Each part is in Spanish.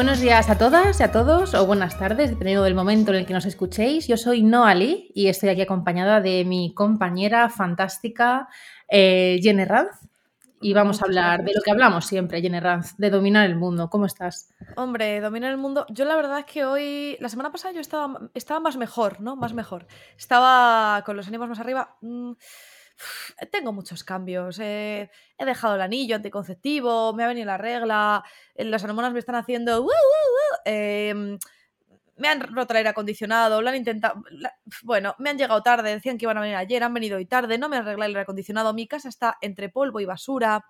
Buenos días a todas y a todos, o buenas tardes, dependiendo del momento en el que nos escuchéis. Yo soy Noali y estoy aquí acompañada de mi compañera fantástica eh, Jenny Ranz. Y vamos a hablar de lo que hablamos siempre, Jenny Ranz, de dominar el mundo. ¿Cómo estás? Hombre, dominar el mundo. Yo la verdad es que hoy, la semana pasada yo estaba, estaba más mejor, ¿no? Más mejor. Estaba con los ánimos más arriba. Mm, tengo muchos cambios. he dejado el anillo anticonceptivo, me ha venido la regla, eh, las hormonas me están haciendo. Em, me han roto el aire acondicionado, lo han intentado. bueno, me han llegado tarde, decían que iban a venir ayer, han venido hoy tarde, no me han arreglado el aire acondicionado, mi casa está entre polvo y basura.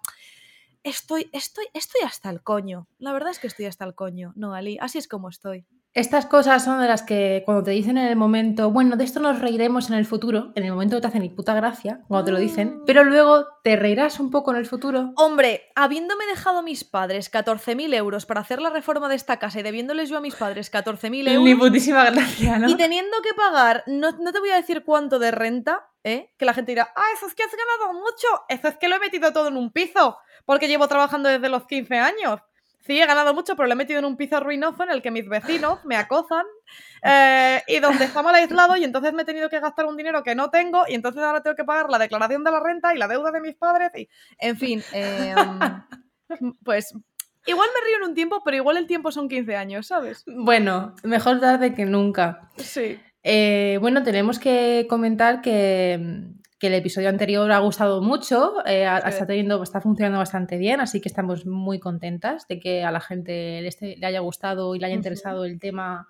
Estoy, estoy, estoy hasta el coño. La verdad es que estoy hasta el coño, no, Ali. Así es como estoy. Estas cosas son de las que cuando te dicen en el momento, bueno, de esto nos reiremos en el futuro, en el momento te hacen ni puta gracia cuando te lo dicen, Mm. pero luego te reirás un poco en el futuro. Hombre, habiéndome dejado a mis padres 14.000 euros para hacer la reforma de esta casa y debiéndoles yo a mis padres 14.000 euros Ni putísima gracia, ¿no? y teniendo que pagar, no, no te voy a decir cuánto de renta, ¿eh? que la gente dirá, ah, eso es que has ganado mucho, eso es que lo he metido todo en un piso, porque llevo trabajando desde los 15 años. Sí, he ganado mucho, pero lo he metido en un piso ruinoso en el que mis vecinos me acosan eh, y donde está mal aislado y entonces me he tenido que gastar un dinero que no tengo y entonces ahora tengo que pagar la declaración de la renta y la deuda de mis padres y, en fin, eh, pues igual me río en un tiempo, pero igual el tiempo son 15 años, ¿sabes? Bueno, mejor tarde que nunca. Sí. Eh, bueno, tenemos que comentar que, que el episodio anterior ha gustado mucho, eh, Sí. está, teniendo, está funcionando bastante bien, así que estamos muy contentas de que a la gente le, le haya gustado y le haya interesado el tema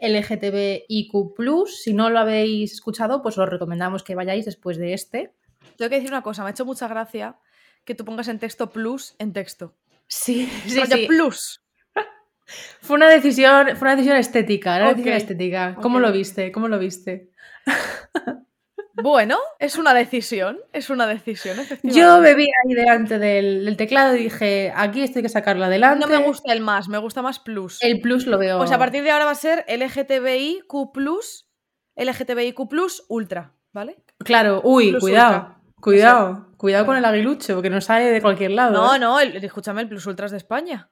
LGTBIQ. Si no lo habéis escuchado, pues os recomendamos que vayáis después de este. Tengo que decir una cosa, me ha hecho mucha gracia que tú pongas en texto plus en texto. Sí, sí, sí. plus. Fue una decisión, fue una decisión estética, una decisión estética. ¿Cómo lo viste? ¿Cómo lo viste? Bueno, es una decisión, es una decisión. Yo me vi ahí delante del, del teclado y dije, aquí esto hay que sacarlo adelante. No me gusta el más, me gusta más plus. El plus lo veo. Pues a partir de ahora va a ser LGTBIQ plus, LGTBIQ plus ultra, ¿vale? Claro, uy, Plus cuidado. ultra. Cuidado, cuidado con el aguilucho, que nos sale de cualquier lado. No, ¿eh? no, el- escúchame, el plus ultra es de España.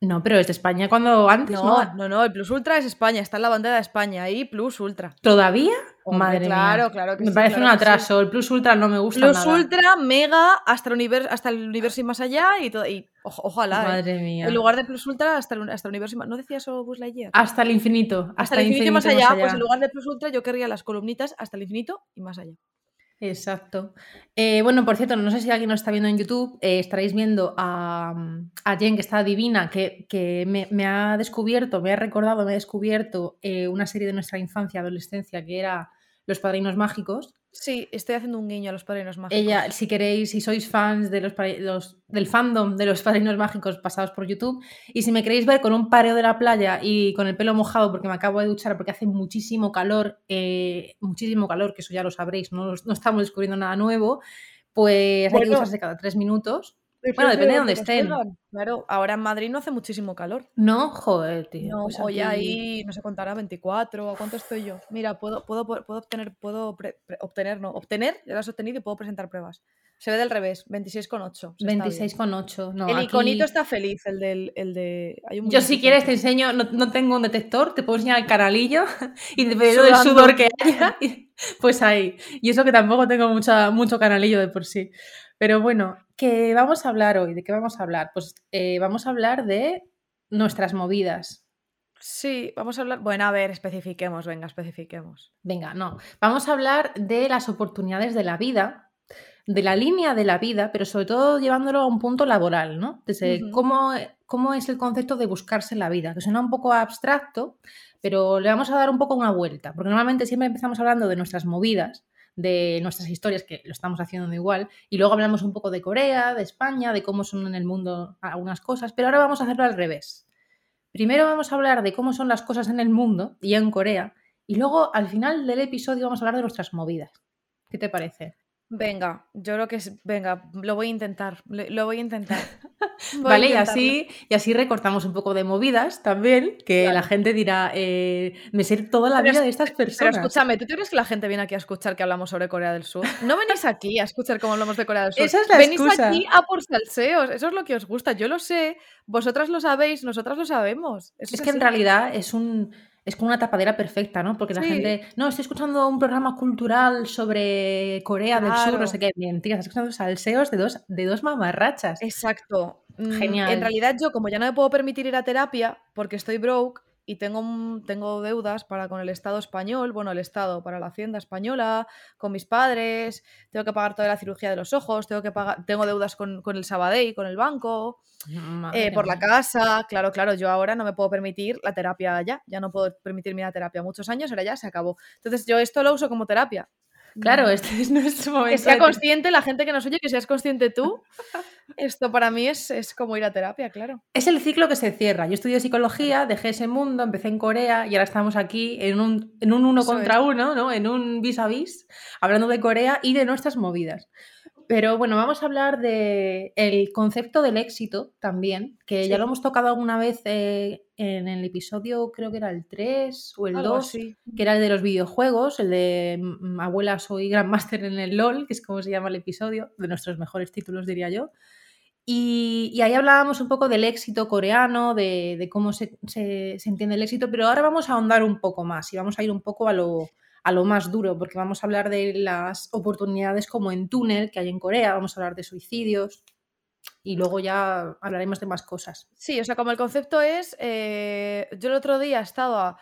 No, pero es de España cuando antes, ¿no? No, no, no, el plus ultra es España, está en la bandera de España, ahí plus ultra. ¿Todavía? Hombre, Madre claro, mía. claro que Me sí, parece claro un sí. atraso. El plus ultra no me gusta Plus nada. ultra, mega, hasta el, universo, hasta el universo y más allá y todo. Y, ojo- ojalá, ¿eh? Madre mía. En lugar de plus ultra, hasta el, hasta el universo y más. ¿No decía eso Buzz Lightyear? Hasta el infinito. hasta el infinito y más allá, pues en lugar de plus ultra yo querría las columnitas hasta el infinito y más allá. Exacto. Eh, bueno, por cierto, no sé si alguien nos está viendo en YouTube, eh, estaréis viendo a, a Jen, que está divina, que, que me, me ha descubierto, me ha recordado, me ha descubierto eh, una serie de nuestra infancia, adolescencia, que era Los Padrinos Mágicos. Sí, estoy haciendo un guiño a los padrinos mágicos. Ella, si queréis, si sois fans de los, los- del fandom de los Padrinos Mágicos pasados por YouTube, y si me queréis ver con un pareo de la playa y con el pelo mojado porque me acabo de duchar porque hace muchísimo calor, eh, muchísimo calor, que eso ya lo sabréis, no, no estamos descubriendo nada nuevo, pues hay que Bueno. ducharse cada tres minutos. Bueno, depende de dónde estén. Claro, ahora en Madrid no hace muchísimo calor. No, joder, tío. No, pues hoy ahí, no sé contará, 24, ¿a cuánto estoy yo? Mira, puedo, puedo, puedo obtener, puedo pre- pre- obtener, no, obtener, ya lo has obtenido y puedo presentar pruebas. Se ve del revés, 26,8. se está bien. 26,8. No, el aquí- iconito está feliz, el del, el de... hay un Yo si quieres te enseño, no, no tengo un detector, te puedo enseñar el canalillo y dependiendo del sudor que haya, pues ahí. Y eso que tampoco tengo mucha, mucho canalillo de por sí. Pero bueno, ¿qué vamos a hablar hoy? ¿De qué vamos a hablar? Pues eh, vamos a hablar de nuestras movidas. Sí, vamos a hablar... Bueno, a ver, especifiquemos, venga, especifiquemos. Venga, no. Vamos a hablar de las oportunidades de la vida, de la línea de la vida, pero sobre todo llevándolo a un punto laboral, ¿no? Desde cómo, cómo es el concepto de buscarse la vida, que suena un poco abstracto, pero le vamos a dar un poco una vuelta, porque normalmente siempre empezamos hablando de nuestras movidas, de nuestras historias, que lo estamos haciendo igual, y luego hablamos un poco de Corea, de España, de cómo son en el mundo algunas cosas, pero ahora vamos a hacerlo al revés. Primero vamos a hablar de cómo son las cosas en el mundo y en Corea, y luego al final del episodio vamos a hablar de nuestras movidas. ¿Qué te parece? Venga, yo creo que es. Venga, lo voy a intentar. Lo, voy a intentar. vale, y así, y así recortamos un poco de movidas también, que la gente dirá, eh, me sé toda la vida de estas personas. Pero escúchame, ¿tú crees que la gente viene aquí a escuchar que hablamos sobre Corea del Sur? No venís aquí a escuchar cómo hablamos de Corea del Sur. Esa es la venís aquí a por salseos. Eso es lo que os gusta. Yo lo sé, vosotras lo sabéis, nosotras lo sabemos. es que en realidad es un es como una tapadera perfecta, ¿no? Porque la gente, no, estoy escuchando un programa cultural sobre Corea del Sur, no sé qué, mentira, estás escuchando salseos de dos, de dos mamarrachas. Exacto. Mm, Genial. En realidad yo, como ya no me puedo permitir ir a terapia porque estoy broke, y tengo, tengo deudas para con el Estado español, bueno, el Estado para la Hacienda española, con mis padres, tengo que pagar toda la cirugía de los ojos, tengo que pagar, tengo deudas con, con el Sabadell, con el banco, eh, por la casa, claro, claro, yo ahora no me puedo permitir la terapia ya, ya no puedo permitirme la terapia muchos años, ahora ya se acabó. Entonces yo esto lo uso como terapia. Claro, mm. este es nuestro momento. Que sea consciente la gente que nos oye, que seas consciente tú. Esto para mí es, es, como ir a terapia, claro. Es el ciclo que se cierra. Yo estudié psicología, dejé ese mundo, empecé en Corea y ahora estamos aquí en un, en un uno contra uno, ¿no? En un vis a vis, hablando de Corea y de nuestras movidas. Pero bueno, vamos a hablar del el concepto del éxito también, que ya lo hemos tocado alguna vez eh, en el episodio, creo que era el 3 o el 2, que era el de los videojuegos, el de Abuela soy Grandmaster en el LOL, que es como se llama el episodio, de nuestros mejores títulos diría yo. Y, ahí hablábamos un poco del éxito coreano, de, de cómo se, se, se entiende el éxito, pero ahora vamos a ahondar un poco más y vamos a ir un poco a lo, a lo más duro, porque vamos a hablar de las oportunidades como en túnel que hay en Corea, vamos a hablar de suicidios y luego ya hablaremos de más cosas. Sí, o sea, como el concepto es, eh, yo el otro día estaba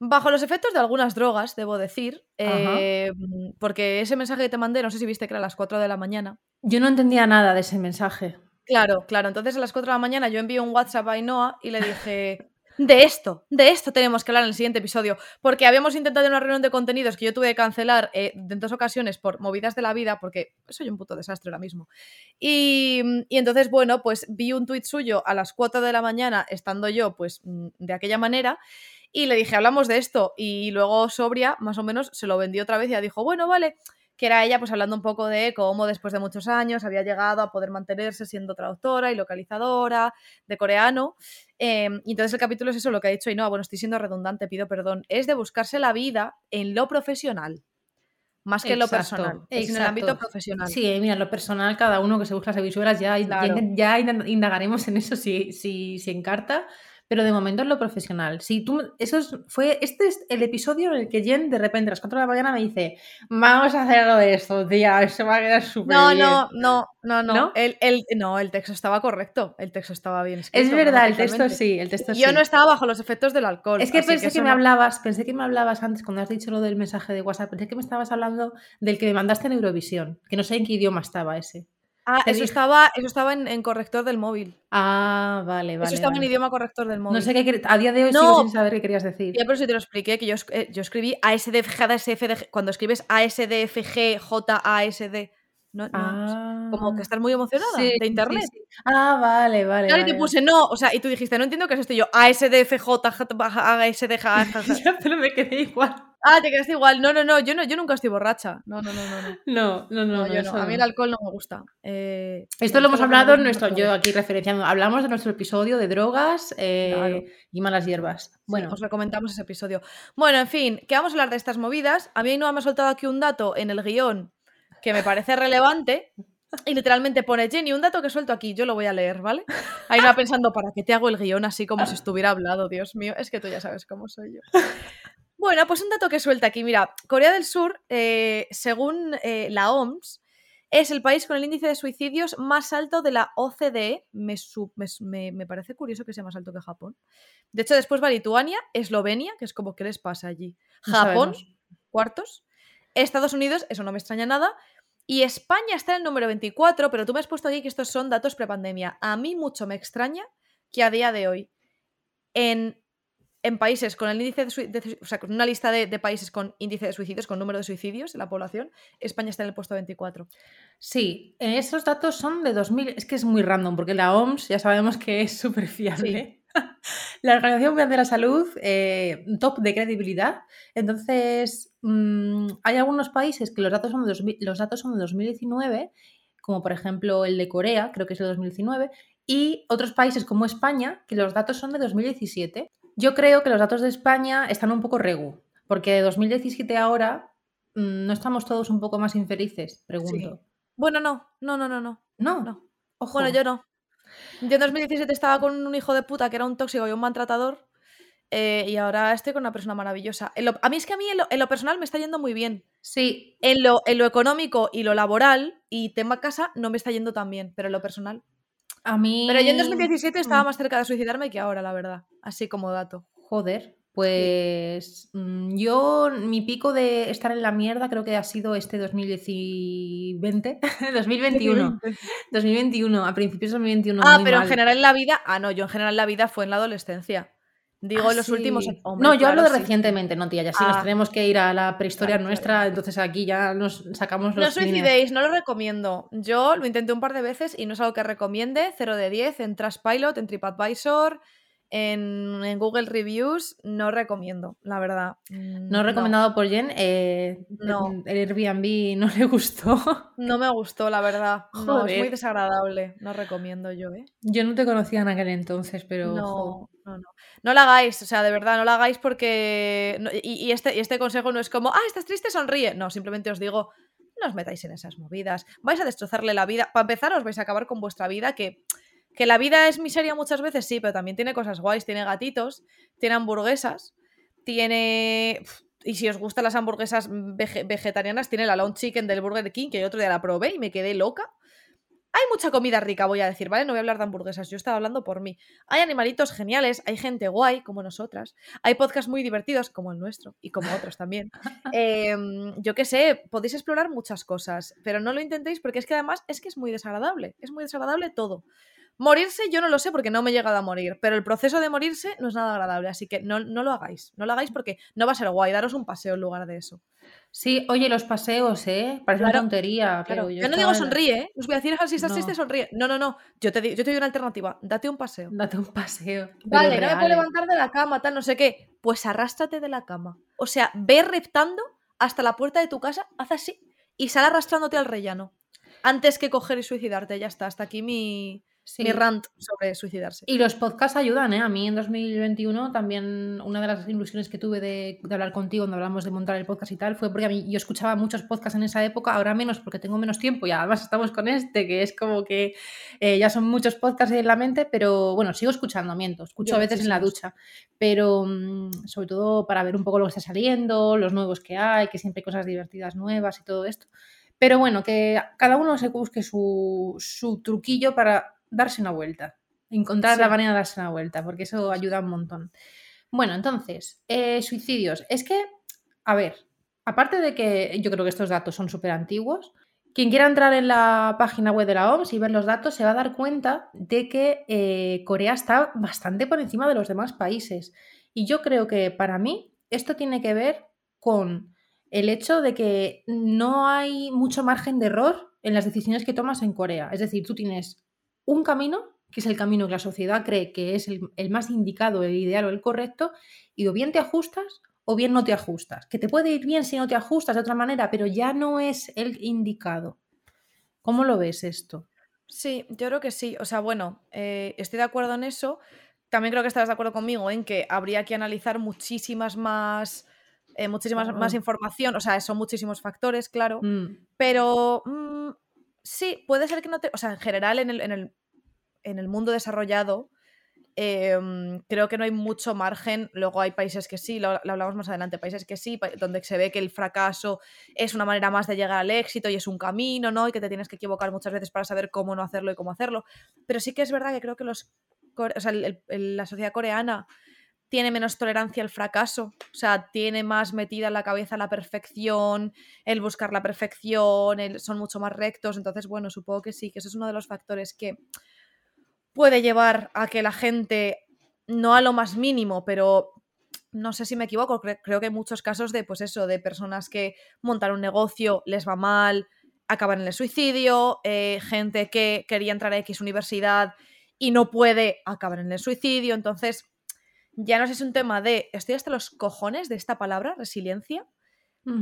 bajo los efectos de algunas drogas, debo decir, eh, porque ese mensaje que te mandé, no sé si viste que era a las 4 de la mañana. Yo no entendía nada de ese mensaje. Claro, claro. Entonces a las 4 de la mañana yo envío un WhatsApp a Ainhoa y le dije, de esto, de esto tenemos que hablar en el siguiente episodio, porque habíamos intentado una reunión de contenidos que yo tuve que cancelar eh, en dos ocasiones por movidas de la vida, porque soy un puto desastre ahora mismo. Y, entonces, bueno, pues vi un tuit suyo a las 4 de la mañana, estando yo, pues, mm, de aquella manera, y le dije, hablamos de esto, y luego Sobria, más o menos, se lo vendió otra vez y dijo, bueno, vale, que era ella pues hablando un poco de cómo después de muchos años había llegado a poder mantenerse siendo traductora y localizadora de coreano. Em, y entonces el capítulo es eso, lo que ha dicho y no, bueno, estoy siendo redundante, pido perdón, es de buscarse la vida en lo profesional. Más que en lo personal, en el ámbito profesional. Sí, mira, en lo personal, cada uno que se busca las visuales, ya, ya, indagaremos en eso si, si, si encarta pero de momento es lo profesional. Si tú, eso fue, este es el episodio en el que Jen de repente a las 4 de la mañana me dice, vamos a hacer algo de esto, tía, eso va a quedar súper no, bien. No, no, no, no, El, el, no, el texto estaba correcto, el texto estaba bien escrito. Es verdad, el texto sí, el texto Yo no estaba bajo los efectos del alcohol. Es que pensé que, me hablabas, pensé que me hablabas antes cuando has dicho lo del mensaje de WhatsApp, pensé que me estabas hablando del que me mandaste en Eurovisión, que no sé en qué idioma estaba ese. Ah, eso estaba, eso estaba en, corrector del móvil. Ah, vale, vale. Eso estaba en idioma corrector del móvil. No sé qué a día de hoy sigo sin saber qué querías decir. Ya, pero si te lo expliqué, que yo, eh, yo escribí ASDFG, cuando escribes ASDFG, JASD. No, no, como que ah, estás muy emocionada de internet. Ah, vale, vale. Claro, y te puse no, o sea, y tú dijiste, no entiendo qué es esto. Y yo, ASDFJ, ASDJ. pero me quedé igual. Ah, te quedaste igual. No, no, no, yo no, yo nunca estoy borracha. No, no, no, no. No, no, no. no, yo no. A mí el alcohol no me gusta. Eh, esto lo hemos hablado en nuestro, yo aquí referenciando, hablamos de nuestro episodio de drogas eh, y malas hierbas. Bueno, os recomendamos ese episodio. Bueno, en fin, que vamos a hablar de estas movidas. A mí no me ha soltado aquí un dato en el guion que me parece relevante. Y literalmente pone Jenny, un dato que suelto aquí, yo lo voy a leer, ¿vale? Ahí va pensando, ¿para qué te hago el guion así como si estuviera hablado? Dios mío, es que tú ya sabes cómo soy yo. Bueno, pues un dato que suelta aquí. Mira, Corea del Sur, eh, según eh, la OMS, es el país con el índice de suicidios más alto de la OCDE. Me, me, parece curioso que sea más alto que Japón. De hecho, después va Lituania, Eslovenia, que es como, ¿qué les pasa allí? Japón, cuartos. Estados Unidos, eso no me extraña nada. Y España está en el número 24, pero tú me has puesto aquí que estos son datos prepandemia. A mí mucho me extraña que a día de hoy, en en países con el índice de, o sea, con una lista de, países con índice de suicidios, con número de suicidios en la población, España está en el puesto 24. Sí, esos datos son de 2000, es que es muy random, porque la OMS ya sabemos que es súper fiable. la Organización Mundial de la Salud, eh, top de credibilidad. Entonces, mm, hay algunos países que los datos, son de los datos son de 2019, como por ejemplo el de Corea, creo que es de 2019, y otros países como España, que los datos son de 2017. Yo creo que los datos de España están un poco regu, porque de 2017 ahora mm, no estamos todos un poco más infelices, pregunto. Bueno, no, no, no, no, no. No, no. Ojo. Bueno, yo no. Yo en 2017 estaba con un hijo de puta que era un tóxico y un maltratador. Eh, y ahora estoy con una persona maravillosa. a mí es que a mí en lo, personal me está yendo muy bien. Sí. En lo, en lo económico y lo laboral y tema casa no me está yendo tan bien, pero en lo personal. A mí. Pero yo en 2017 estaba mm. más cerca de suicidarme que ahora, la verdad. Así como dato. Joder. Pues mm, yo, mi pico de estar en la mierda creo que ha sido este 2020, 2021. 2021, a principios de 2021. Ah, pero en general en la vida, ah, no, yo en general en la vida fue en la adolescencia. Digo, ah, los últimos. no, yo hablo de recientemente, no, tía. Ya sí, nos ah. tenemos que ir a la prehistoria nuestra, entonces aquí ya nos sacamos los. No suicidéis, no lo recomiendo. Yo lo intenté un par de veces y no es algo que recomiende. 0 de 10 en Trustpilot, en TripAdvisor, en, Google Reviews no recomiendo, la verdad. Mm, no recomendado por Jen. Eh, no. El Airbnb no le gustó. No me gustó, la verdad. No, es muy desagradable. No recomiendo yo, ¿eh? Yo no te conocía en aquel entonces, pero. No, no, no. No lo hagáis, o sea, de verdad, no lo hagáis porque. y, este, y este consejo no es como, ah, estás triste, sonríe. No, simplemente os digo, no os metáis en esas movidas. Vais a destrozarle la vida. Para empezar, os vais a acabar con vuestra vida que que la vida es miseria muchas veces, sí, pero también tiene cosas guays. Tiene gatitos, tiene hamburguesas, tiene. Y si os gustan las hamburguesas vegetarianas, tiene la Long Chicken del Burger King, que yo otro día la probé y me quedé loca. Hay mucha comida rica, voy a decir, ¿vale? No voy a hablar de hamburguesas, yo estaba hablando por mí. Hay animalitos geniales, hay gente guay, como nosotras. Hay podcasts muy divertidos, como el nuestro, y como otros también. Em, yo qué sé, podéis explorar muchas cosas, pero no lo intentéis porque es que además es que es muy desagradable. Es muy desagradable todo. Morirse yo no lo sé porque no me he llegado a morir, pero el proceso de morirse no es nada agradable, así que no, lo hagáis, no lo hagáis porque no va a ser guay, daros un paseo en lugar de eso. Sí, oye, los paseos, ¿eh? Parece una tontería. Pero yo, no digo sonríe, ¿eh? Os voy a decir, si estás triste, sonríe. No, no, no. Yo te, yo te doy una alternativa. Date un paseo. Date un paseo. Vale, no me puedo ¿eh? levantar de la cama, tal, no sé qué. Pues arrástrate de la cama. O sea, ve reptando hasta la puerta de tu casa, haz así y sal arrastrándote al rellano. Antes que coger y suicidarte, ya está. Hasta aquí mi, mi rant sobre suicidarse. Y los podcasts ayudan, ¿eh? A mí en 2021 también una de las ilusiones que tuve de, hablar contigo cuando hablamos de montar el podcast y tal fue porque a mí yo escuchaba muchos podcasts en esa época, ahora menos porque tengo menos tiempo y además estamos con este, que es como que eh, ya son muchos podcasts en la mente, pero bueno, sigo escuchando, miento, escucho a veces en la ducha, pero mm, sobre todo para ver un poco lo que está saliendo, los nuevos que hay, que siempre hay cosas divertidas nuevas y todo esto. Pero bueno, que cada uno se busque su, su truquillo para darse una vuelta, encontrar la manera de darse una vuelta, porque eso ayuda un montón. Bueno, entonces, eh, suicidios. Es que, a ver, aparte de que yo creo que estos datos son súper antiguos, quien quiera entrar en la página web de la OMS y ver los datos se va a dar cuenta de que eh, Corea está bastante por encima de los demás países. Y yo creo que para mí esto tiene que ver con el hecho de que no hay mucho margen de error en las decisiones que tomas en Corea. Es decir, tú tienes un camino, que es el camino que la sociedad cree que es el, más indicado, el ideal o el correcto, y o bien te ajustas o bien no te ajustas. Que te puede ir bien si no te ajustas de otra manera, pero ya no es el indicado. ¿Cómo lo ves esto? Sí, yo creo que sí. O sea, bueno, eh, estoy de acuerdo en eso. También creo que estarás de acuerdo conmigo en que habría que analizar muchísimas más, eh, muchísimas más información. O sea, son muchísimos factores, claro. Mm. Pero mm, sí, puede ser que no te. O sea, en general, en el, en el, en el mundo desarrollado, em, creo que no hay mucho margen. Luego hay países que sí, lo, hablamos más adelante, países que sí, donde se ve que el fracaso es una manera más de llegar al éxito y es un camino, ¿no? Y que te tienes que equivocar muchas veces para saber cómo no hacerlo y cómo hacerlo. Pero sí que es verdad que creo que los, o sea, la sociedad coreana tiene menos tolerancia al fracaso, o sea, tiene más metida en la cabeza la perfección, el buscar la perfección, son mucho más rectos, entonces, bueno, supongo que sí, que eso es uno de los factores que puede llevar a que la gente, no a lo más mínimo, pero no sé si me equivoco, creo que hay muchos casos de, pues eso, de personas que montan un negocio, les va mal, acaban en el suicidio, eh, gente que quería entrar a X universidad y no puede, acabar en el suicidio, entonces ya no sé si es un tema de estoy hasta los cojones de esta palabra, resiliencia,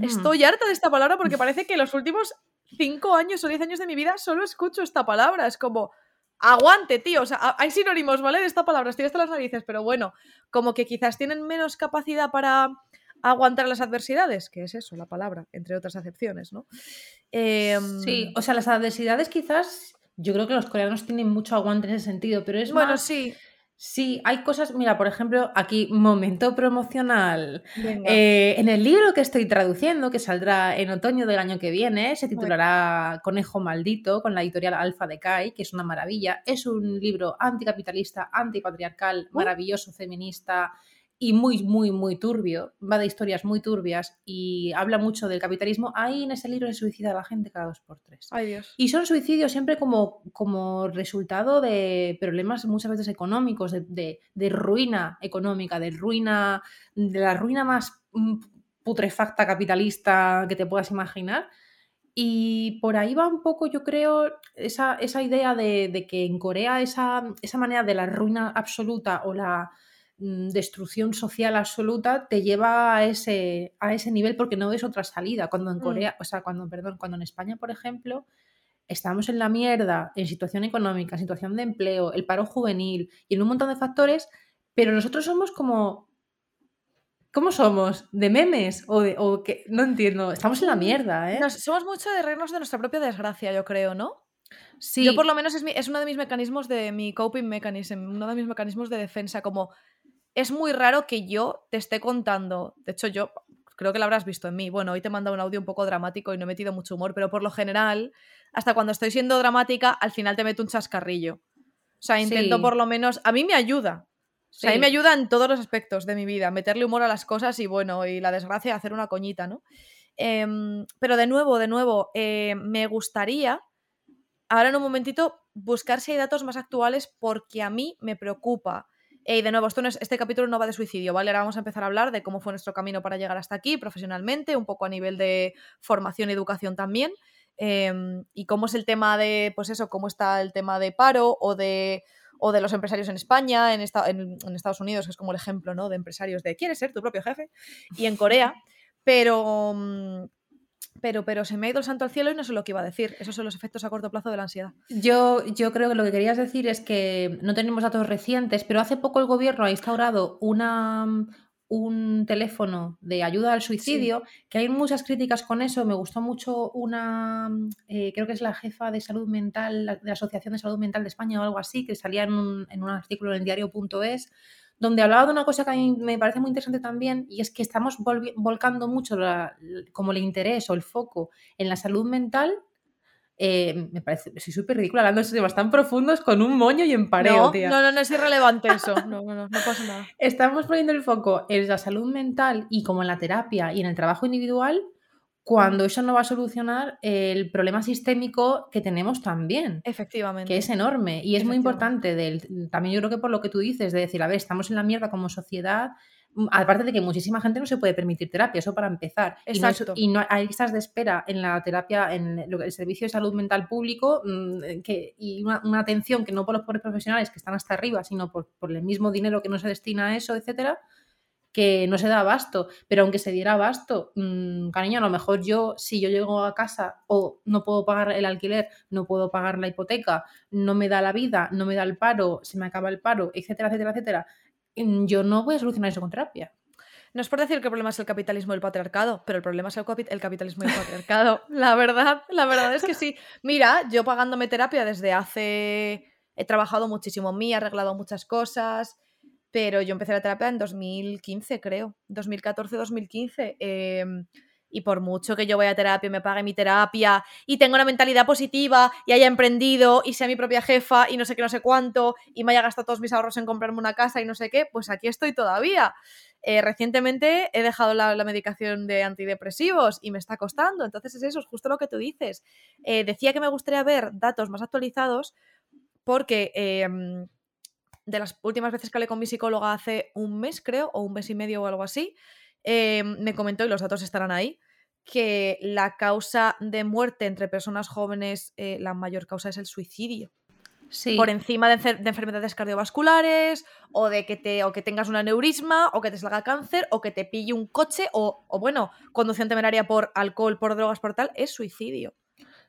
Estoy harta de esta palabra porque parece que los últimos cinco años o diez años de mi vida solo escucho esta palabra. Es como, aguante, tío. O sea, hay sinónimos, ¿vale? De esta palabra, estoy hasta las narices, pero bueno, como que quizás tienen menos capacidad para aguantar las adversidades, que es eso, la palabra, entre otras acepciones, ¿no? Em, sí, o sea, las adversidades quizás, yo creo que los coreanos tienen mucho aguante en ese sentido, pero es bueno, sí. Sí, hay cosas, mira, por ejemplo, aquí momento promocional. Eh, en el libro que estoy traduciendo, que saldrá en otoño del año que viene, se titulará Conejo Maldito, con la editorial Alfa de Kai, que es una maravilla. Es un libro anticapitalista, antipatriarcal, uh. maravilloso, feminista, y muy, muy, muy turbio, va de historias muy turbias y habla mucho del capitalismo, ahí en ese libro se suicida a la gente cada dos por tres. Ay, Dios. Y son suicidios siempre como, como resultado de problemas muchas veces económicos, de, de, ruina económica, de ruina, de la ruina más mm, putrefacta capitalista que te puedas imaginar. Y por ahí va un poco, yo creo, esa, esa idea de, de, que en Corea esa, esa manera de la ruina absoluta o la destrucción social absoluta te lleva a ese, a ese nivel porque no ves otra salida. Cuando en mm. Corea, o sea, cuando, perdón, cuando en España, por ejemplo, estamos en la mierda, en situación económica, situación de empleo, el paro juvenil y en un montón de factores, pero nosotros somos como. ¿Cómo somos? ¿De memes? ¿O, de, o que No entiendo. Estamos en la mierda, ¿eh? somos mucho de reírnos de nuestra propia desgracia, yo creo, ¿no? Sí. Yo por lo menos es, es uno de mis mecanismos de mi coping mechanism, uno de mis mecanismos de defensa, como es muy raro que yo te esté contando, de hecho yo creo que lo habrás visto en mí, bueno, hoy te he mandado un audio un poco dramático y no he metido mucho humor, pero por lo general, hasta cuando estoy siendo dramática, al final te meto un chascarrillo. O sea, intento por lo menos, a mí me ayuda. O sea, a mí me ayuda en todos los aspectos de mi vida, meterle humor a las cosas y bueno, y la desgracia, hacer una coñita, ¿no? Em, pero de nuevo, de nuevo, eh, me gustaría, ahora en un momentito, buscar si hay datos más actuales porque a mí me preocupa y de nuevo, esto este capítulo no va de suicidio, ¿vale? Ahora vamos a empezar a hablar de cómo fue nuestro camino para llegar hasta aquí profesionalmente, un poco a nivel de formación y educación también. Em, y cómo es el tema de, pues eso, cómo está el tema de paro o de, o de los empresarios en España, en, en, Estados Unidos, que es como el ejemplo, ¿no? De empresarios de quieres ser tu propio jefe, y en Corea. Pero, mm, pero, pero se me ha ido el santo al cielo y no sé lo que iba a decir. Esos son los efectos a corto plazo de la ansiedad. Yo, yo creo que lo que querías decir es que no tenemos datos recientes, pero hace poco el gobierno ha instaurado una, un teléfono de ayuda al suicidio, que hay muchas críticas con eso. Me gustó mucho una, eh, creo que es la jefa de salud mental, de la Asociación de Salud Mental de España o algo así, que salía en un, en un artículo en el diario.es, donde hablaba de una cosa que a mí me parece muy interesante también, y es que estamos volcando mucho como el interés o el foco en la salud mental. Eh, me parece, soy súper ridícula hablando de temas tan profundos con un moño y en pareo, no, No, no, no es irrelevante eso. No, no, no, no pasa nada. Estamos poniendo el foco en la salud mental y como en la terapia y en el trabajo individual cuando eso no va a solucionar el problema sistémico que tenemos también. Efectivamente. Que es enorme y es muy importante. Del, también yo creo que por lo que tú dices, de decir, a ver, estamos en la mierda como sociedad, mm, aparte de que muchísima gente no se puede permitir terapia, eso para empezar. Exacto. Y no, hay listas de espera en la terapia, en el servicio de salud mental público mm, que, y una, atención que no por los pobres profesionales que están hasta arriba, sino por, por el mismo dinero que no se destina a eso, etcétera que no se da abasto, pero aunque se diera abasto, mm, cariño, a lo mejor yo, si yo llego a casa o no puedo pagar el alquiler, no puedo pagar la hipoteca, no me da la vida, no me da el paro, se me acaba el paro, etcétera, etcétera, etcétera, mm, yo no voy a solucionar eso con terapia. No es por decir que el problema es el capitalismo y el patriarcado, pero el problema es el, el capitalismo y el patriarcado. la verdad, la verdad es que sí. Mira, yo pagándome terapia desde hace... He trabajado muchísimo en mí, he arreglado muchas cosas, pero yo empecé la terapia en 2015, creo, 2014-2015. Em, y por mucho que yo vaya a terapia, me pague mi terapia y tenga una mentalidad positiva y haya emprendido y sea mi propia jefa y no sé qué, no sé cuánto y me haya gastado todos mis ahorros en comprarme una casa y no sé qué, pues aquí estoy todavía. Eh, recientemente he dejado la, medicación de antidepresivos y me está costando. Entonces es eso, es justo lo que tú dices. Eh, decía que me gustaría ver datos más actualizados porque em, de las últimas veces que hablé con mi psicóloga hace un mes, creo, o un mes y medio o algo así, eh, me comentó, y los datos estarán ahí, que la causa de muerte entre personas jóvenes, eh, la mayor causa es el suicidio. por encima de, enfermedades cardiovasculares o de que, te, o que tengas una neurisma o que te salga cáncer o que te pille un coche o, bueno, conducción temeraria por alcohol, por drogas, por tal, es suicidio.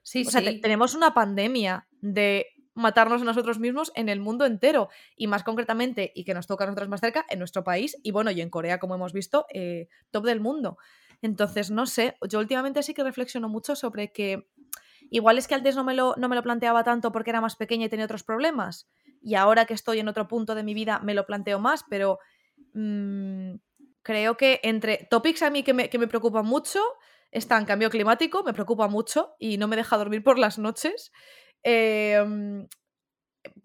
Sí, o sea, tenemos una pandemia de matarnos a nosotros mismos en el mundo entero y más concretamente, y que nos toca a nosotros más cerca, en nuestro país y bueno, y en Corea, como hemos visto, eh, top del mundo. Entonces, no sé, yo últimamente sí que reflexiono mucho sobre que Igual es que antes no me, lo, no me lo planteaba tanto porque era más pequeña y tenía otros problemas. Y ahora que estoy en otro punto de mi vida me lo planteo más, pero mm, creo que entre topics a mí que me, que me preocupan mucho están cambio climático, me preocupa mucho y no me deja dormir por las noches. Eh,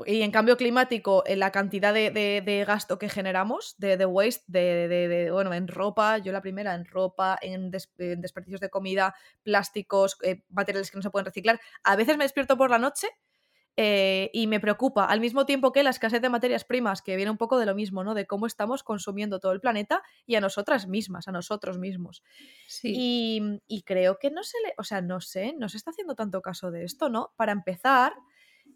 y en cambio climático, en la cantidad de, gasto que generamos, de, waste, de, bueno, en ropa, yo la primera, en ropa, en, desperdicios de comida, plásticos, eh, materiales que no se pueden reciclar. A veces me despierto por la noche eh, y me preocupa, al mismo tiempo que la escasez de materias primas, que viene un poco de lo mismo, ¿no? De cómo estamos consumiendo todo el planeta y a nosotras mismas, a nosotros mismos. Y, y creo que no se le, o sea, no sé, no se está haciendo tanto caso de esto, ¿no? Para empezar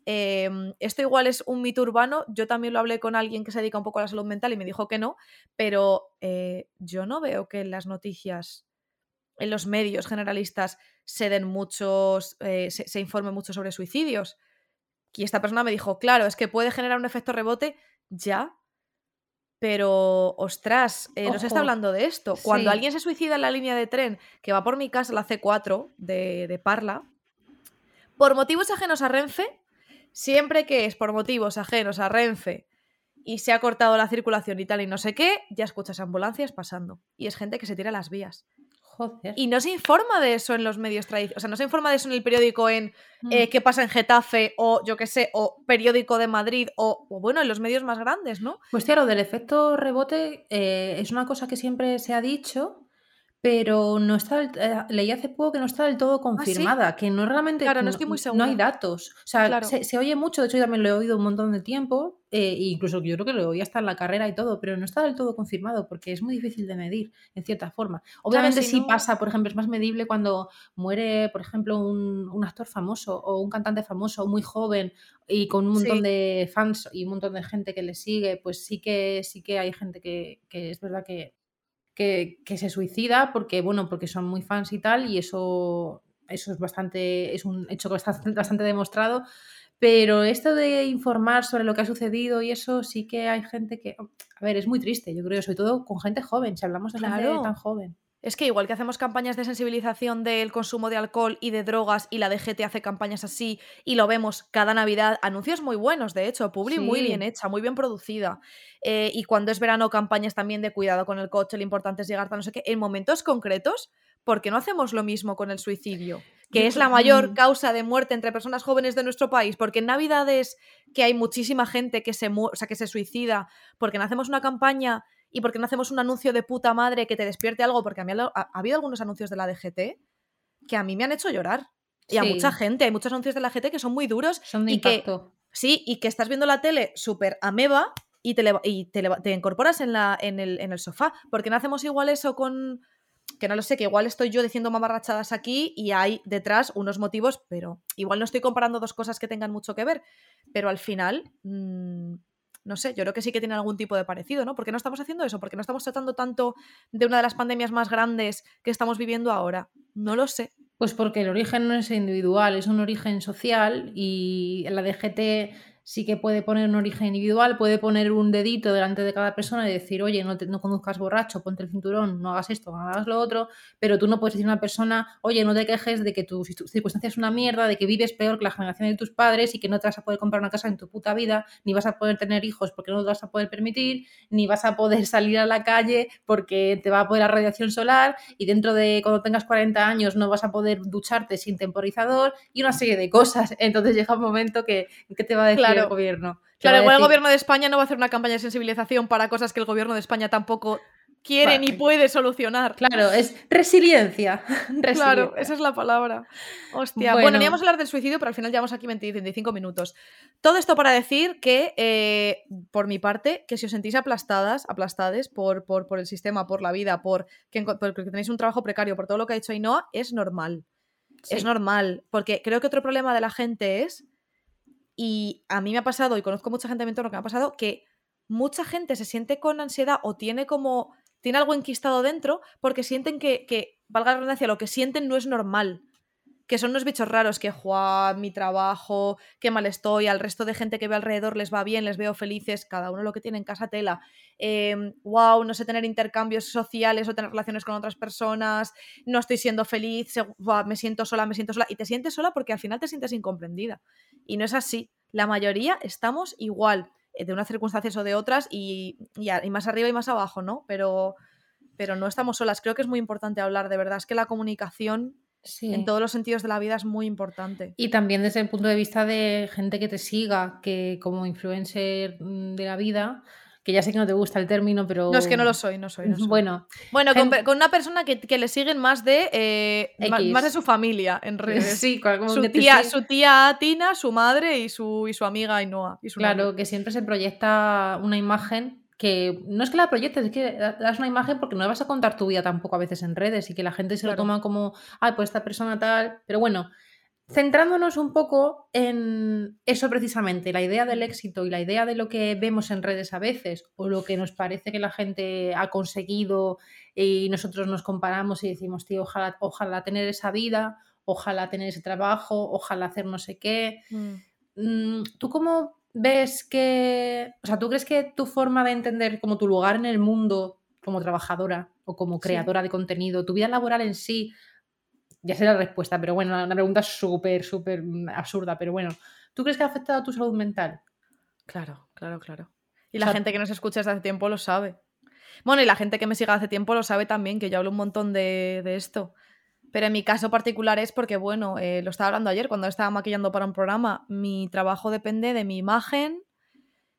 Em, esto igual es un mito urbano, yo también lo hablé con alguien que se dedica un poco a la salud mental y me dijo que no, pero eh, yo no veo que en las noticias, en los medios generalistas, se den muchos, eh, se, informe mucho sobre suicidios. Y esta persona me dijo, claro, es que puede generar un efecto rebote, ya, pero, ostras, eh, no se está hablando de esto. Cuando alguien se suicida en la línea de tren que va por mi casa, la C4 de, de Parla, por motivos ajenos a Renfe, Siempre que es por motivos ajenos a Renfe y se ha cortado la circulación y tal y no sé qué, ya escuchas ambulancias pasando. Y es gente que se tira a las vías. Joder. Y no se informa de eso en los medios tradicionales. O sea, no se informa de eso en el periódico en mm. eh, qué pasa en Getafe o yo qué sé, o periódico de Madrid o, bueno, en los medios más grandes, ¿no? Pues claro, del efecto rebote eh, es una cosa que siempre se ha dicho, pero no está, eh, leí hace poco que no está del todo ¿Ah, confirmada, que no realmente, claro, no, estoy muy segura. no hay datos. O sea, se, oye mucho, de hecho yo también lo he oído un montón de tiempo, eh, incluso yo creo que lo oí hasta en la carrera y todo, pero no está del todo confirmado porque es muy difícil de medir, en cierta forma. Obviamente sí pasa, por ejemplo, es más medible cuando muere, por ejemplo, un, un, actor famoso o un cantante famoso muy joven y con un montón de fans y un montón de gente que le sigue, pues sí que, sí que hay gente que, que es verdad que que, se suicida porque, bueno, porque son muy fans y tal, y eso, eso es bastante, es un hecho que está bastante demostrado. Pero esto de informar sobre lo que ha sucedido y eso sí que hay gente que, a ver, es muy triste, yo creo, sobre todo con gente joven, si hablamos de gente tan joven. Es que igual que hacemos campañas de sensibilización del consumo de alcohol y de drogas y la DGT hace campañas así y lo vemos cada Navidad, anuncios muy buenos, de hecho, Publi muy bien hecha, muy bien producida. Eh, y cuando es verano, campañas también de cuidado con el coche, lo importante es llegar a no sé qué, en momentos concretos, ¿por qué no hacemos lo mismo con el suicidio? que es la mayor causa de muerte entre personas jóvenes de nuestro país, porque en Navidades que hay muchísima gente que se, o sea, que se suicida, porque no hacemos una campaña y porque no hacemos un anuncio de puta madre que te despierte algo, porque a mí ha, habido algunos anuncios de la DGT que a mí me han hecho llorar. Y a mucha gente, hay muchos anuncios de la DGT que son muy duros. Son de y impacto. Que, sí, y que estás viendo la tele súper ameba y, te, y te, incorporas en, la, en, el, en el sofá. porque no hacemos igual eso con que no lo sé, que igual estoy yo diciendo mamarrachadas aquí y hay detrás unos motivos, pero igual no estoy comparando dos cosas que tengan mucho que ver, pero al final mm, no sé, yo creo que sí que tiene algún tipo de parecido, ¿no? ¿Por qué no estamos haciendo eso? ¿Por qué no estamos tratando tanto de una de las pandemias más grandes que estamos viviendo ahora? No lo sé. Pues porque el origen no es individual, es un origen social y la DGT sí que puede poner un origen individual, puede poner un dedito delante de cada persona y decir, oye, no, no conduzcas borracho, ponte el cinturón, no hagas esto, no hagas lo otro, pero tú no puedes decir a una persona, oye, no te quejes de que tu, circunstancia es una mierda, de que vives peor que la generación de tus padres y que no te vas a poder comprar una casa en tu puta vida, ni vas a poder tener hijos porque no te vas a poder permitir, ni vas a poder salir a la calle porque te va a poder la radiación solar y dentro de cuando tengas 40 años no vas a poder ducharte sin temporizador y una serie de cosas. Entonces llega un momento que, que te va a decir, el gobierno. Claro, igual el gobierno de España no va a hacer una campaña de sensibilización para cosas que el gobierno de España tampoco quiere ni puede solucionar. Claro, es resiliencia. Claro, esa es la palabra. Hostia. Bueno, íbamos a hablar del suicidio, pero al final llevamos aquí 20, 25 minutos. Todo esto para decir que, eh, por mi parte, que si os sentís aplastadas, aplastades por, por, por el sistema, por la vida, por que, tenéis un trabajo precario, por todo lo que ha hecho Ainhoa, es normal. Es normal. Porque creo que otro problema de la gente es Y a mí me ha pasado, y conozco mucha gente en mi entorno que me ha pasado, que mucha gente se siente con ansiedad o tiene como, tiene algo enquistado dentro porque sienten que, que valga la redundancia, lo que sienten no es normal que son unos bichos raros, que Juan, mi trabajo, qué mal estoy, al resto de gente que veo alrededor les va bien, les veo felices, cada uno lo que tiene en casa tela. wow, em, no sé tener intercambios sociales o tener relaciones con otras personas, no estoy siendo feliz, me siento sola, me siento sola. Y te sientes sola porque al final te sientes incomprendida. Y no es así. La mayoría estamos igual, eh, de unas circunstancias o de otras, y, y, más arriba y más abajo, ¿no? Pero, pero no estamos solas. Creo que es muy importante hablar, de verdad, es que la comunicación en todos los sentidos de la vida es muy importante. Y también desde el punto de vista de gente que te siga, que como influencer mm, de la vida, que ya sé que no te gusta el término, pero... No, es que no lo soy, no soy. Bueno, bueno con, una persona que, le siguen más de, eh, más, de su familia en redes. Sí, como su, tía, su tía Tina, su madre y su, y su amiga Ainhoa. Y claro, que siempre se proyecta una imagen que no es que la proyectes, es que das una imagen porque no vas a contar tu vida tampoco a veces en redes y que la gente se lo toma como, ay, pues esta persona tal. Pero bueno, centrándonos un poco en eso precisamente, la idea del éxito y la idea de lo que vemos en redes a veces o lo que nos parece que la gente ha conseguido y nosotros nos comparamos y decimos, tío, ojalá, ojalá tener esa vida, ojalá tener ese trabajo, ojalá hacer no sé qué. Mm. Mm, ¿Tú cómo ves que, o sea, ¿tú crees que tu forma de entender como tu lugar en el mundo como trabajadora o como creadora de contenido, tu vida laboral en sí, ya sé la respuesta, pero bueno, una pregunta súper, súper absurda, pero bueno, ¿tú crees que ha afectado a tu salud mental? Claro, claro, claro. Y la gente que nos escucha desde hace tiempo lo sabe. Bueno, y la gente que me siga hace tiempo lo sabe también, que yo hablo un montón de, de esto. Pero en mi caso particular es porque, bueno, eh, lo estaba hablando ayer cuando estaba maquillando para un programa, mi trabajo depende de mi imagen,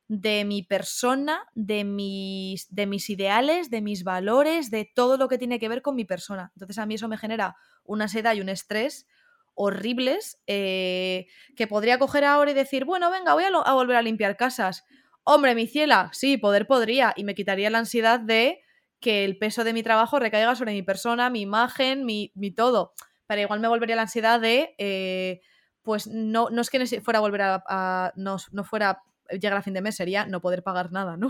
de mi persona, de mis, de mis ideales, de mis valores, de todo lo que tiene que ver con mi persona. Entonces a mí eso me genera una ansiedad y un estrés horribles eh, que podría coger ahora y decir, bueno, venga, voy a, a volver a limpiar casas. Hombre, mi ciela, sí, poder podría, y me quitaría la ansiedad de que el peso de mi trabajo recaiga sobre mi persona, mi imagen, mi, todo. Pero igual me volvería la ansiedad de, eh, pues no, no es que fuera a volver a, no, no, fuera llegar a fin de mes, sería no poder pagar nada, ¿no?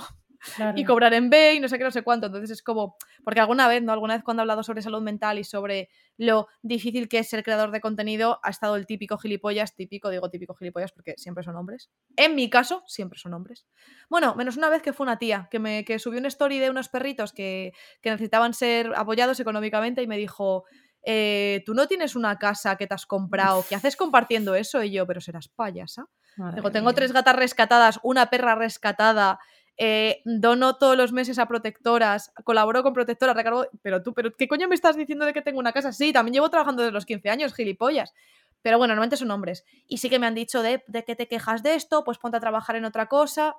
Y cobrar en B y no sé qué, no sé cuánto. Entonces es como, porque alguna vez, ¿no? Alguna vez cuando he hablado sobre salud mental y sobre lo difícil que es ser creador de contenido, ha estado el típico gilipollas, típico, digo típico gilipollas porque siempre son hombres. En mi caso, siempre son hombres. Bueno, menos una vez que fue una tía que me que subió una story de unos perritos que, que necesitaban ser apoyados económicamente y me dijo. Eh, tú no tienes una casa que te has comprado, ¿qué haces compartiendo eso? Y yo, pero serás payasa. Digo, tengo tres gatas rescatadas, una perra rescatada, eh, dono todos los meses a protectoras, colaboro con protectoras, recargo, pero tú, pero ¿qué coño me estás diciendo de que tengo una casa? Sí, también llevo trabajando desde los 15 años, gilipollas. Pero bueno, normalmente son hombres. Y sí que me han dicho de, de que te quejas de esto, pues ponte a trabajar en otra cosa.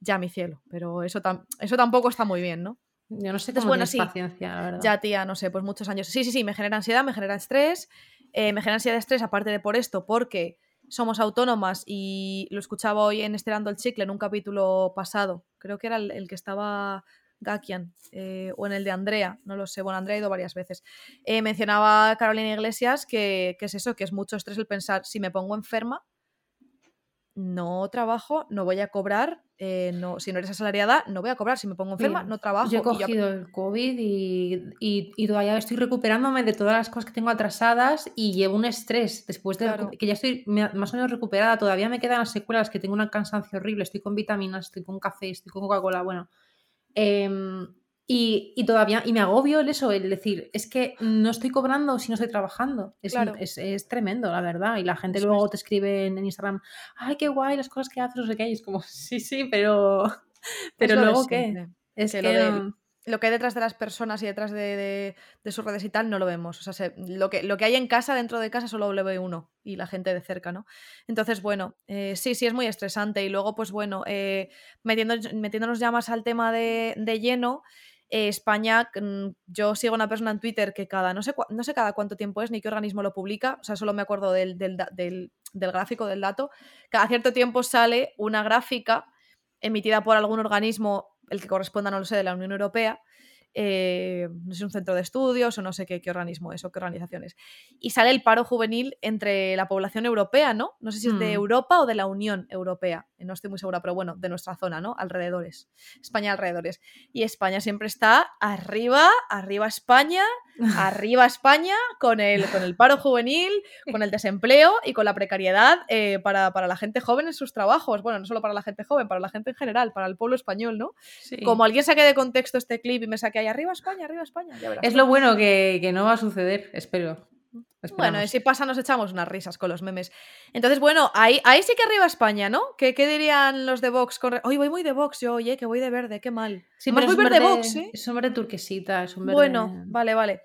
Ya, mi cielo. Pero eso, eso tampoco está muy bien, ¿no? Yo no sé cómo bueno, sí, paciencia, la verdad. Ya, tía, no sé, pues muchos años. Sí, sí, sí, me genera ansiedad, me genera estrés. Eh, me genera ansiedad de estrés, aparte de por esto, porque somos autónomas y lo escuchaba hoy en Estelando el Chicle en un capítulo pasado, creo que era el, que estaba Gakian eh, o en el de Andrea, no lo sé, bueno, Andrea ha ido varias veces. Eh, mencionaba Carolina Iglesias que, que, es eso, que es mucho estrés el pensar, si me pongo enferma, no trabajo, no voy a cobrar, eh, no, si no eres asalariada, no voy a cobrar, si me pongo enferma, no trabajo. Yo he cogido el COVID y, y, todavía estoy recuperándome de todas las cosas que tengo atrasadas y llevo un estrés después de que ya estoy más o menos recuperada, todavía me quedan las secuelas, que tengo una cansancio horrible, estoy con vitaminas, estoy con café, estoy con Coca-Cola, bueno. Em, y, todavía, y me agobio el eso, el decir, es que no estoy cobrando si no estoy trabajando. Es, es, tremendo, la verdad. Y la gente luego te escribe en, Instagram, ay, qué guay las cosas que haces, no sé qué. Y es como, sí, sí, pero, pero luego qué. Es que, lo, que hay detrás de las personas y detrás de, sus redes y tal no lo vemos. O sea, lo, que, lo que hay en casa, dentro de casa, solo lo ve uno y la gente de cerca, ¿no? Entonces, bueno, eh, sí, sí, es muy estresante. Y luego, pues bueno, eh, metiéndonos ya más al tema de, de lleno. Eh, España, mm, yo sigo una persona en Twitter que cada, no sé, no sé cada cuánto tiempo es ni qué organismo lo publica, o sea, solo me acuerdo del, gráfico, del dato, cada cierto tiempo sale una gráfica emitida por algún organismo, el que corresponda, no lo sé, de la Unión Europea, eh, no sé, un centro de estudios o no sé qué, qué organismo es o qué organizaciones. Y sale el paro juvenil entre la población europea, ¿no? No sé si es de Mm. Europa o de la Unión Europea, no estoy muy segura, pero bueno, de nuestra zona, ¿no? Alrededores, España alrededores. Y España siempre está arriba, arriba España, arriba España con el, con el paro juvenil, con el desempleo y con la precariedad eh, para, para la gente joven en sus trabajos. Bueno, no solo para la gente joven, para la gente en general, para el pueblo español, ¿no? Sí. Como alguien saque de contexto este clip y me saque ahí arriba España, arriba España, ya verás. Es lo bueno que, que no va a suceder, espero. Bueno, y si pasa nos echamos unas risas con los memes. Entonces, bueno, ahí, ahí sí que arriba España, ¿no? ¿Qué, qué dirían los de Vox? Con... Hoy voy muy de Vox yo, oye, que voy de verde, qué mal. Sí, es voy verde, Vox, ¿eh? es un verde turquesita, es un verde... Bueno, vale, vale.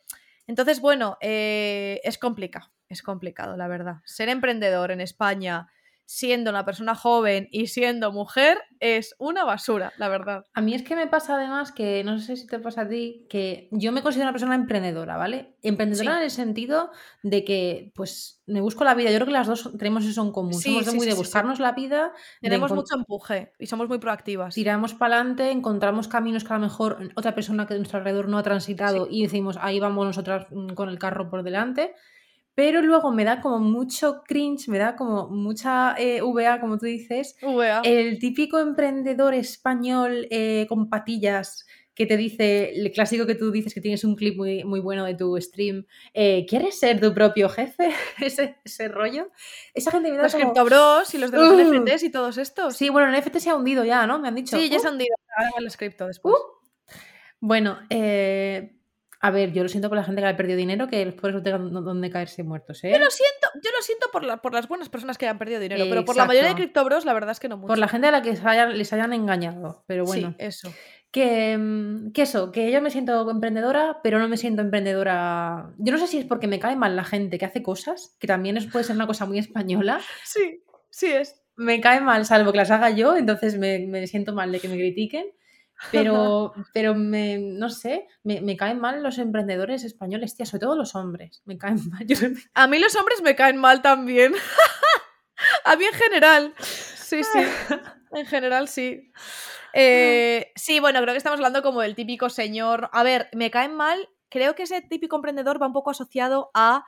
Entonces, bueno, eh, es complicado, es complicado, la verdad. Ser emprendedor en España siendo una persona joven y siendo mujer es una basura, la verdad. A mí es que me pasa además que, no sé si te pasa a ti, que yo me considero una persona emprendedora, ¿vale? Emprendedora Sí. en el sentido de que, pues, me busco la vida. Yo creo que las dos tenemos eso en común. Sí, Somos sí, muy de buscarnos la vida, Tenemos mucho empuje y somos muy proactivas. tiramos para adelante, encontramos caminos que a lo mejor otra persona que de nuestro alrededor no ha transitado y decimos, ahí vamos nosotras mm, con el carro por delante. Pero luego me da como mucho cringe, me da como mucha eh, VA, como tú dices, VA. el típico emprendedor español eh, con patillas que te dice, el clásico que tú dices que tienes un clip muy, muy bueno de tu stream, eh, ¿quieres ser tu propio jefe? ese, ese rollo. Esa gente me da Los como... criptobros y los de los Uh. NFTs y todos estos. Sí, bueno, el NFT se ha hundido ya, ¿no? Me han dicho. Sí, ya Uh. se han hundido. Ahora el cripto después. Bueno, eh, a ver, yo lo siento por la gente que ha perdido dinero, que después no tengan donde caerse muertos, ¿eh? Yo lo siento, yo lo siento por, la- por las buenas personas que hayan perdido dinero, Eh, pero por la mayoría de criptobros la verdad es que no mucho. Por la gente a la que hayan- les hayan engañado. Pero bueno, Sí, eso. que, mm, que eso, que yo me siento emprendedora, pero no me siento emprendedora. Yo no sé si es porque me cae mal la gente que hace cosas, que también es, puede ser una cosa muy española. Sí, sí es. Me cae mal, salvo que las haga yo, entonces me, me siento mal de que me critiquen. Pero, pero me, no sé, me, me caen mal los emprendedores españoles, tía, sobre todo los hombres. Me caen mal. Yo A mí los hombres me caen mal también. A mí en general. Sí, sí. En general sí. Eh, sí, bueno, creo que estamos hablando como del típico señor. A ver, me caen mal. Creo que ese típico emprendedor va un poco asociado a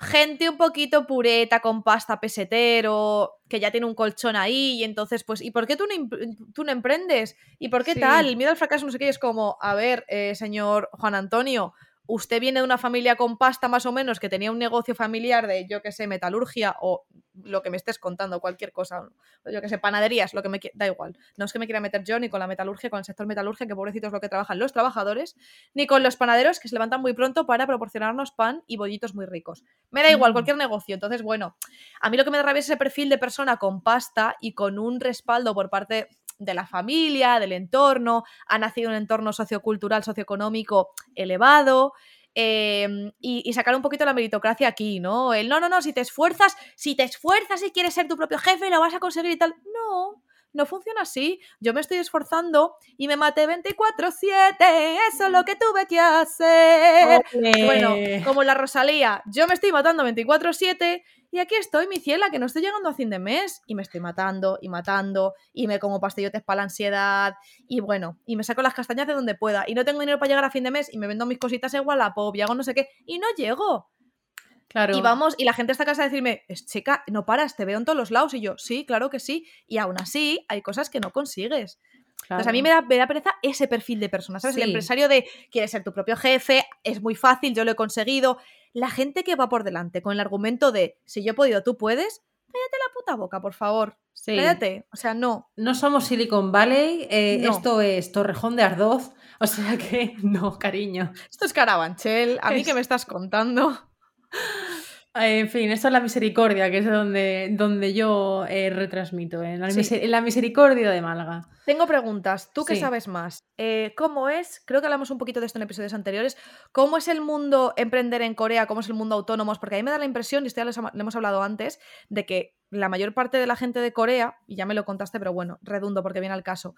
gente un poquito pureta, con pasta pesetero, que ya tiene un colchón ahí, y entonces, pues, ¿y por qué tú no, tú no emprendes? ¿Y por qué Sí. tal? El miedo al fracaso, no sé qué, es como, a ver, eh, señor Juan Antonio, usted viene de una familia con pasta más o menos, que tenía un negocio familiar de, yo que sé, metalurgia o lo que me estés contando, cualquier cosa, o yo que sé, panaderías, lo que me da igual. No es que me quiera meter yo ni con la metalurgia, con el sector metalurgia, que pobrecitos lo que trabajan los trabajadores, ni con los panaderos que se levantan muy pronto para proporcionarnos pan y bollitos muy ricos. Me da igual, Mm. cualquier negocio. Entonces, bueno, a mí lo que me da rabia es ese perfil de persona con pasta y con un respaldo por parte de la familia, del entorno, ha nacido en un entorno sociocultural, socioeconómico elevado. eh, y, y sacar un poquito la meritocracia aquí, ¿no? El no, no, no, si te esfuerzas, si te esfuerzas y quieres ser tu propio jefe, lo vas a conseguir y tal. No, no funciona así. Yo me estoy esforzando y me maté 24-7. Eso es lo que tuve que hacer. Bueno, como la Rosalía, yo me estoy matando 24-7 y aquí estoy, mi ciela, que no estoy llegando a fin de mes y me estoy matando y matando y me como pastillotes para la ansiedad y bueno, y me saco las castañas de donde pueda y no tengo dinero para llegar a fin de mes y me vendo mis cositas en Wallapop y hago no sé qué y no llego. Claro. Y vamos, y la gente está a casa a decirme, "Es, chica, no paras, te veo en todos los lados y yo, sí, claro que sí, y aún así hay cosas que no consigues. Entonces a mí me da, me da pereza ese perfil de persona, ¿sabes? El empresario de quieres ser tu propio jefe, es muy fácil, yo lo he conseguido. La gente que va por delante con el argumento de si yo he podido, tú puedes, cállate la puta boca, por favor. Sí. Cállate. O sea, no. No somos Silicon Valley, eh, No. esto es Torrejón de Ardoz, o sea que no, cariño. Esto es Carabanchel, a mí Es- que me estás contando. Eh, En fin, esto es la misericordia, que es donde, donde yo eh, retransmito, en la, Sí. miser- en la misericordia de Málaga. Tengo preguntas. ¿Tú qué Sí. sabes más? Eh, ¿Cómo es? Creo que hablamos un poquito de esto en episodios anteriores. ¿Cómo es el mundo emprender en Corea? ¿Cómo es el mundo autónomos? Porque a mí me da la impresión, y esto ya lo hemos hablado antes, de que la mayor parte de la gente de Corea, y ya me lo contaste, pero bueno, redundo porque viene al caso,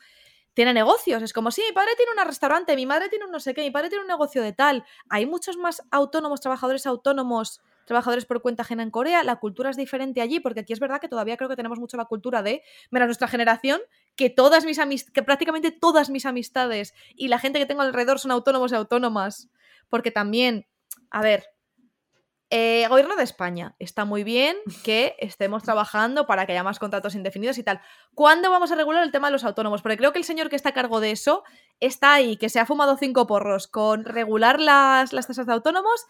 tiene negocios. Es como, sí, mi padre tiene un restaurante, mi madre tiene un no sé qué, mi padre tiene un negocio de tal. Hay muchos más autónomos, trabajadores autónomos, trabajadores por cuenta ajena en Corea. La cultura es diferente allí, porque aquí es verdad que todavía creo que tenemos mucho la cultura de, menos nuestra generación, que todas mis amist que prácticamente todas mis amistades y la gente que tengo alrededor son autónomos y autónomas. Porque también, a ver, eh, gobierno de España, está muy bien que estemos trabajando para que haya más contratos indefinidos y tal. ¿Cuándo vamos a regular el tema de los autónomos? Porque creo que el señor que está a cargo de eso está ahí, que se ha fumado cinco porros con regular las, las tasas de autónomos.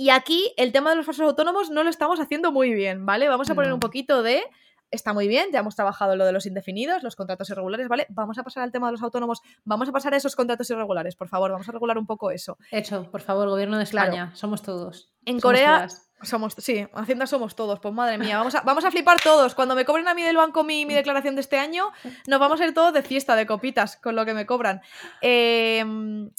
Y aquí el tema de los falsos autónomos no lo estamos haciendo muy bien, ¿vale? Vamos a poner un poquito de está muy bien, ya hemos trabajado lo de los indefinidos, los contratos irregulares, ¿vale? Vamos a pasar al tema de los autónomos, vamos a pasar a esos contratos irregulares, por favor, vamos a regular un poco eso. Hecho, por favor, gobierno de Claro. España, somos todos. En Somos Corea todas. somos, sí, Hacienda somos todos, pues madre mía, vamos a, vamos a flipar todos. Cuando me cobren a mí del banco mi, mi declaración de este año, nos vamos a ir todos de fiesta, de copitas, con lo que me cobran. Em,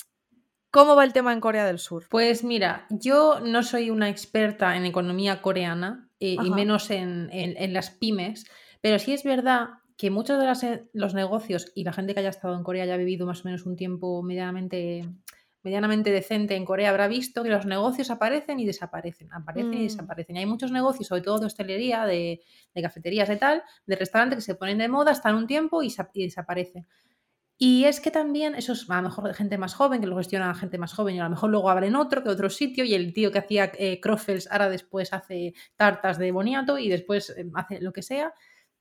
¿Cómo va el tema en Corea del Sur? Pues mira, yo no soy una experta en economía coreana eh, y menos en, en- en las pymes, pero sí es verdad que muchos de las, eh, los negocios y la gente que haya estado en Corea haya vivido más o menos un tiempo medianamente, medianamente decente en Corea habrá visto que los negocios aparecen y desaparecen, aparecen y Mm. desaparecen. Y hay muchos negocios, sobre todo de hostelería, de, de cafeterías y tal, de restaurantes que se ponen de moda, están un tiempo y desaparecen. Y es que también eso es a lo mejor gente más joven, que lo gestiona gente más joven, y a lo mejor luego abren otro que otro sitio, y el tío que hacía eh, croffles ahora después hace tartas de boniato y después eh, hace lo que sea.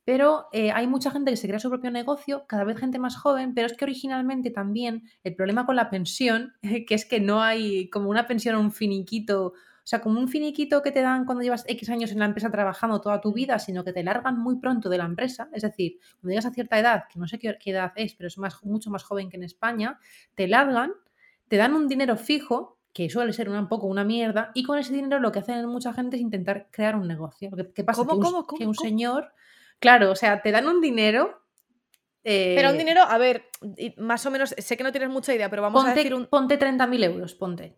Pero eh, hay mucha gente que se crea su propio negocio, cada vez gente más joven, pero es que originalmente también el problema con la pensión, que es que no hay como una pensión un finiquito, sea, como un finiquito que te dan cuando llevas X años en la empresa trabajando toda tu vida, sino que te largan muy pronto de la empresa. Es decir, cuando llegas a cierta edad, que no sé qué, qué edad es, pero es más, mucho más joven que en España, te largan, te dan un dinero fijo, que suele ser un poco una mierda, y con ese dinero lo que hacen mucha gente es intentar crear un negocio. ¿Qué pasa? ¿Cómo, que un, cómo, que cómo, un cómo? señor, claro, o sea, te dan un dinero. Pero un eh, dinero, a ver, más o menos, sé que no tienes mucha idea, pero vamos a decir un... ponte 30.000 euros, ponte.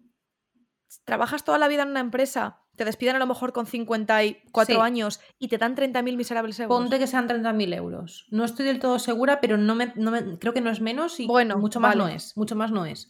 Trabajas toda la vida en una empresa, te despiden a lo mejor con 54 Sí. años y te dan 30.000 miserables euros. Ponte que sean 30.000 euros. No estoy del todo segura, pero no me, no me- creo que no es menos y Bueno, mucho más no es. Mucho más no es.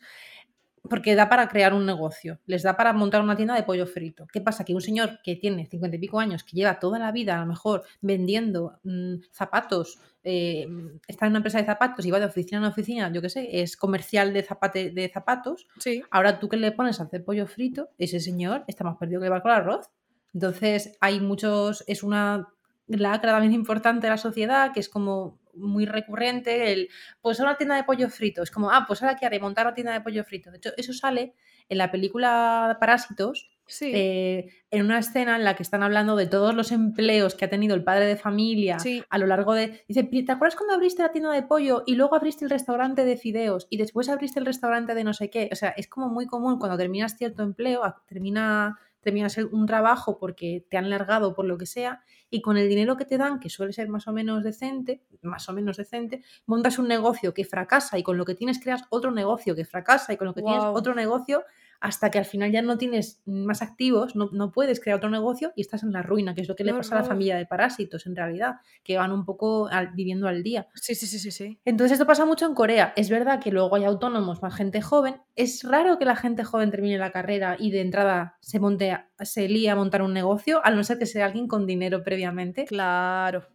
Porque da para crear un negocio, les da para montar una tienda de pollo frito. ¿Qué pasa? Que un señor que tiene 50 y pico años, que lleva toda la vida a lo mejor vendiendo mm, zapatos, eh, está en una empresa de zapatos y va de oficina en oficina, yo qué sé, es comercial de, zapate, de zapatos, Sí. Ahora tú que le pones a hacer pollo frito, ese señor está más perdido que el barco al arroz. Entonces hay muchos, es una lacra también importante de la sociedad que es como muy recurrente el, pues una tienda de pollo frito. Es como, ah, pues ahora qué haré, montar una tienda de pollo frito. De hecho, eso sale en la película Parásitos, Sí. eh, en una escena en la que están hablando de todos los empleos que ha tenido el padre de familia Sí. a lo largo de... Dice, ¿te acuerdas cuando abriste la tienda de pollo y luego abriste el restaurante de fideos y después abriste el restaurante de no sé qué? O sea, es como muy común cuando terminas cierto empleo, termina, terminas un trabajo porque te han largado por lo que sea y con el dinero que te dan, que suele ser más o menos decente, más o menos decente, montas un negocio que fracasa y con lo que tienes creas otro negocio que fracasa y con lo que tienes otro negocio hasta que al final ya no tienes más activos, no, no puedes crear otro negocio y estás en la ruina, que es lo que le pasa a la familia de parásitos en realidad, que van un poco al- viviendo al día. Sí, sí, sí, sí, sí. Entonces esto pasa mucho en Corea. Es verdad que luego hay autónomos, más gente joven. Es raro que la gente joven termine la carrera y de entrada se monte, a- se líe a montar un negocio, a no ser que sea alguien con dinero previamente. Claro.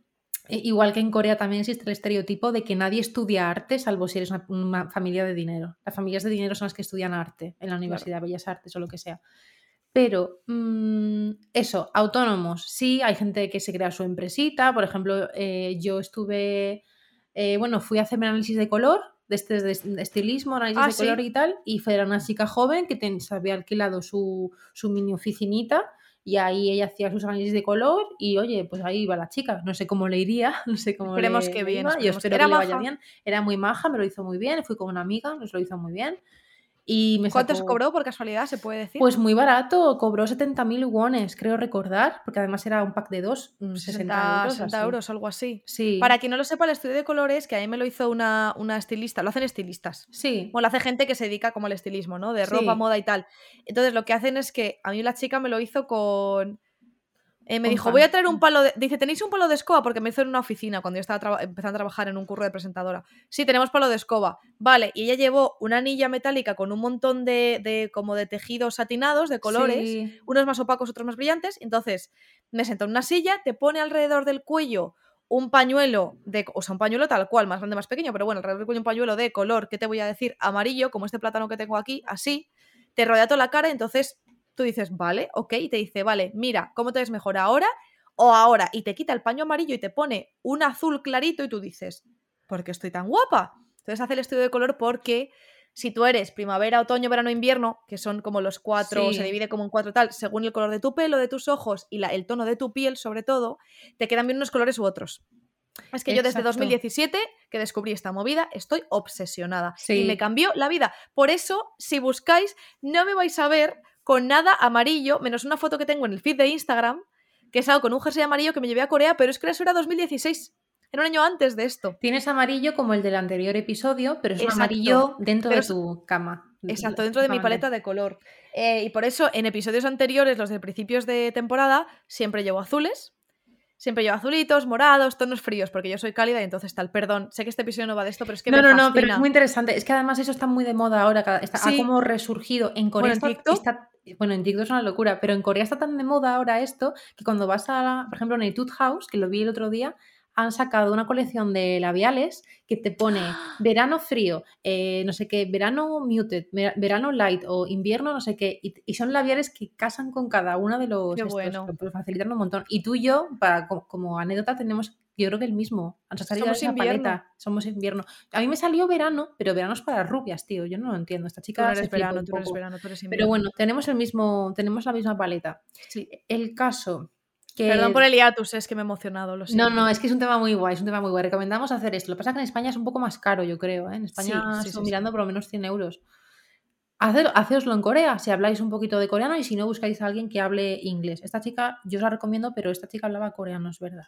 E- Igual que en Corea también existe el estereotipo de que nadie estudia arte salvo si eres una, una familia de dinero. Las familias de dinero son las que estudian arte en la Universidad de Bellas Artes o lo que sea. Pero mm, eso, autónomos, sí, hay gente que se crea su empresita. Por ejemplo, eh, yo estuve, eh, bueno, fui a hacerme análisis de color, de, este, de estilismo, análisis Ah, de color ¿sí? y tal, y fue una chica joven que ten- se había alquilado su, su mini oficinita y ahí ella hacía sus análisis de color y oye, pues ahí iba la chica. No sé cómo le iría, no sé cómo Esperemos le, que bien, iba. Yo esperemos que- espero ¿Era que le vaya bien. Era muy maja, me lo hizo muy bien. Fui con una amiga, nos lo hizo muy bien. Y me ¿Cuánto se cobró por casualidad? ¿Se puede decir? Pues muy barato, cobró 70.000 wones, creo recordar, porque además era un pack de dos, mm, 60, 60, euros. 60 así. euros, algo así. Sí. Para quien no lo sepa, el estudio de colores, que a mí me lo hizo una, una estilista, lo hacen estilistas. Sí. Bueno, lo hace gente que se dedica como al estilismo, ¿no? De Sí. ropa, moda y tal. Entonces lo que hacen es que a mí la chica me lo hizo con... eh, me dijo, voy a traer un palo de... Dice, ¿tenéis un palo de escoba? Porque me hizo en una oficina cuando yo estaba empezando a trabajar en un curro de presentadora. Sí, tenemos palo de escoba. Vale, y ella llevó una anilla metálica con un montón de, de como de tejidos satinados, de colores, Sí. unos más opacos, otros más brillantes. Entonces, me sentó en una silla, te pone alrededor del cuello un pañuelo de, o sea, un pañuelo tal cual, más grande, más pequeño, pero bueno, alrededor de un pañuelo de color, ¿qué te voy a decir? Amarillo, como este plátano que tengo aquí, así, te rodea toda la cara, entonces tú dices, vale, ok, y te dice, vale, mira, ¿cómo te ves mejor ahora o ahora? Y te quita el paño amarillo y te pone un azul clarito y tú dices, ¿por qué estoy tan guapa? Entonces hace el estudio de color porque si tú eres primavera, otoño, verano, invierno, que son como los cuatro, se divide como en cuatro tal, según el color de tu pelo, de tus ojos y la, el tono de tu piel, sobre todo, te quedan bien unos colores u otros. Es que yo desde 2017 que descubrí esta movida estoy obsesionada y me cambió la vida. Por eso, si buscáis, no me vais a ver con nada amarillo, menos una foto que tengo en el feed de Instagram, que es algo con un jersey amarillo que me llevé a Corea, pero es que eso era 2016. Era un año antes de esto. Tienes amarillo como el del anterior episodio, pero es un amarillo dentro de tu cama. Exacto, dentro de mi paleta de color. Eh, y por eso en episodios anteriores, los de principios de temporada, siempre llevo azules. Siempre llevo azulitos, morados, tonos fríos, porque yo soy cálida y entonces tal. Perdón, sé que este episodio no va de esto, pero es que. No, no, no, pero es muy interesante. Es que además eso está muy de moda ahora. Está, Ha como resurgido. En Corea bueno, está, Bueno, en TikTok es una locura, pero en Corea está tan de moda ahora esto que cuando vas a, por ejemplo, en el House, que lo vi el otro día, han sacado una colección de labiales que te pone verano frío, eh, no sé qué, verano muted, verano light o invierno no sé qué. Y, son labiales que casan con cada uno de los... Qué bueno. Pues facilitan un montón. Y tú y yo, para, como, anécdota, tenemos yo creo que el mismo. Somos invierno. Somos invierno. A mí me salió verano, pero verano es para rubias, tío. Yo no lo entiendo. Esta chica. Tú eres verano, tú eres verano, tú eres invierno. Pero bueno, tenemos el mismo, tenemos la misma paleta. Sí. El caso Perdón por el hiatus, es que me he emocionado. Lo no, no, es que es un tema muy guay, es un tema muy guay. Recomendamos hacer esto. Lo que pasa es que en España es un poco más caro, yo creo. ¿eh? En España estoy mirando por lo menos 100 euros. Hacer, en Corea, si habláis un poquito de coreano y si no buscáis a alguien que hable inglés. Esta chica, yo os la recomiendo, pero esta chica hablaba coreano, es verdad.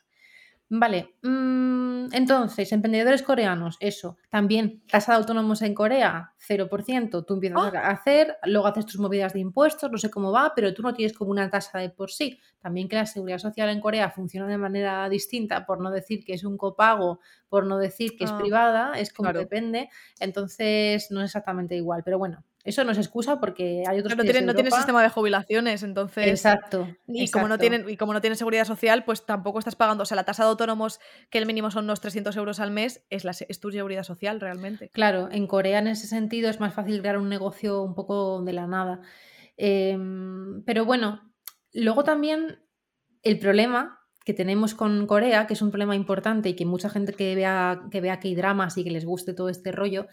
Vale, mm, entonces, emprendedores coreanos, eso. También, tasa de autónomos en Corea, 0%. Tú empiezas a ¡Ah! hacer, luego haces tus movidas de impuestos, no sé cómo va, pero tú no tienes como una tasa de por sí. También que la seguridad social en Corea funciona de manera distinta, por no decir que es un copago, por no decir que es ah, privada, es como depende. Entonces, no es exactamente igual, pero bueno, eso no es excusa porque hay otros no tienen, no tiene sistema de jubilaciones, entonces. Exacto. Y como no tienen, y como no tienen seguridad social, pues tampoco estás pagando. O sea, la tasa de autónomos, que el mínimo son unos 300 euros al mes, es, la, es tu seguridad social realmente. Claro, en Corea en ese sentido es más fácil crear un negocio un poco de la nada. Em, pero bueno, luego también el problema que tenemos con Corea, que es un problema importante y que mucha gente que vea que vea que hay dramas y que les guste todo este rollo,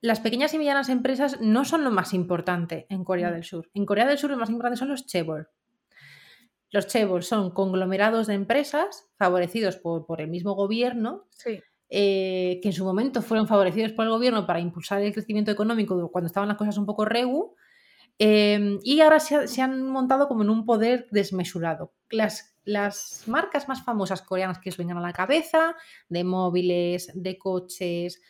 las pequeñas y medianas empresas no son lo más importante en Corea mm. del Sur. En Corea del Sur lo más importante son los chaebol. Los chaebol son conglomerados de empresas favorecidos por, el mismo gobierno, eh, que en su momento fueron favorecidos por el gobierno para impulsar el crecimiento económico cuando estaban las cosas un poco regu, em, y ahora se, han montado como en un poder desmesurado. Las, las marcas más famosas coreanas que os vengan a la cabeza, de móviles, de coches,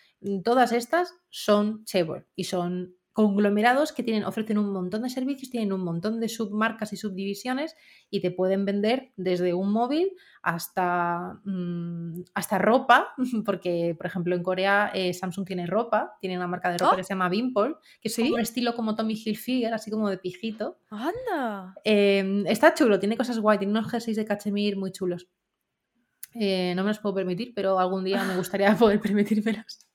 todas estas son Chevrolet y son conglomerados que tienen, ofrecen un montón de servicios, tienen un montón de submarcas y subdivisiones y te pueden vender desde un móvil hasta, mm, hasta ropa, porque por ejemplo en Corea eh, Samsung tiene ropa, tiene una marca de ropa que oh. se llama Bimpol, que es un estilo como Tommy Hilfiger, así como de pijito. ¡Anda! Em, está chulo, tiene cosas guay, tiene unos jerseys de cachemir muy chulos. Eh, no me los puedo permitir, pero algún día me gustaría poder permitírmelos.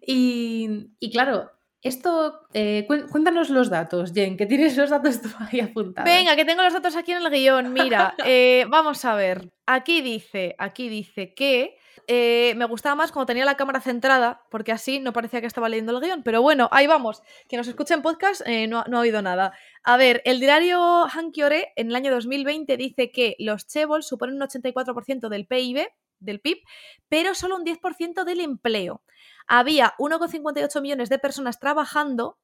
Y, claro, esto, eh, cuéntanos los datos, Jen, que tienes los datos tú ahí apuntados. Venga, que tengo los datos aquí en el guion. Mira, eh, vamos a ver. Aquí dice, aquí dice que eh, me gustaba más cuando tenía la cámara centrada, porque así no parecía que estaba leyendo el guion. Pero bueno, ahí vamos. Quien nos escucha en podcast no, no, ha oído nada. A ver, el diario Hankyore en el año 2020 dice que los Chebol suponen un 84% del PIB, del PIB, pero solo un 10% del empleo había 1,58 millones de personas trabajando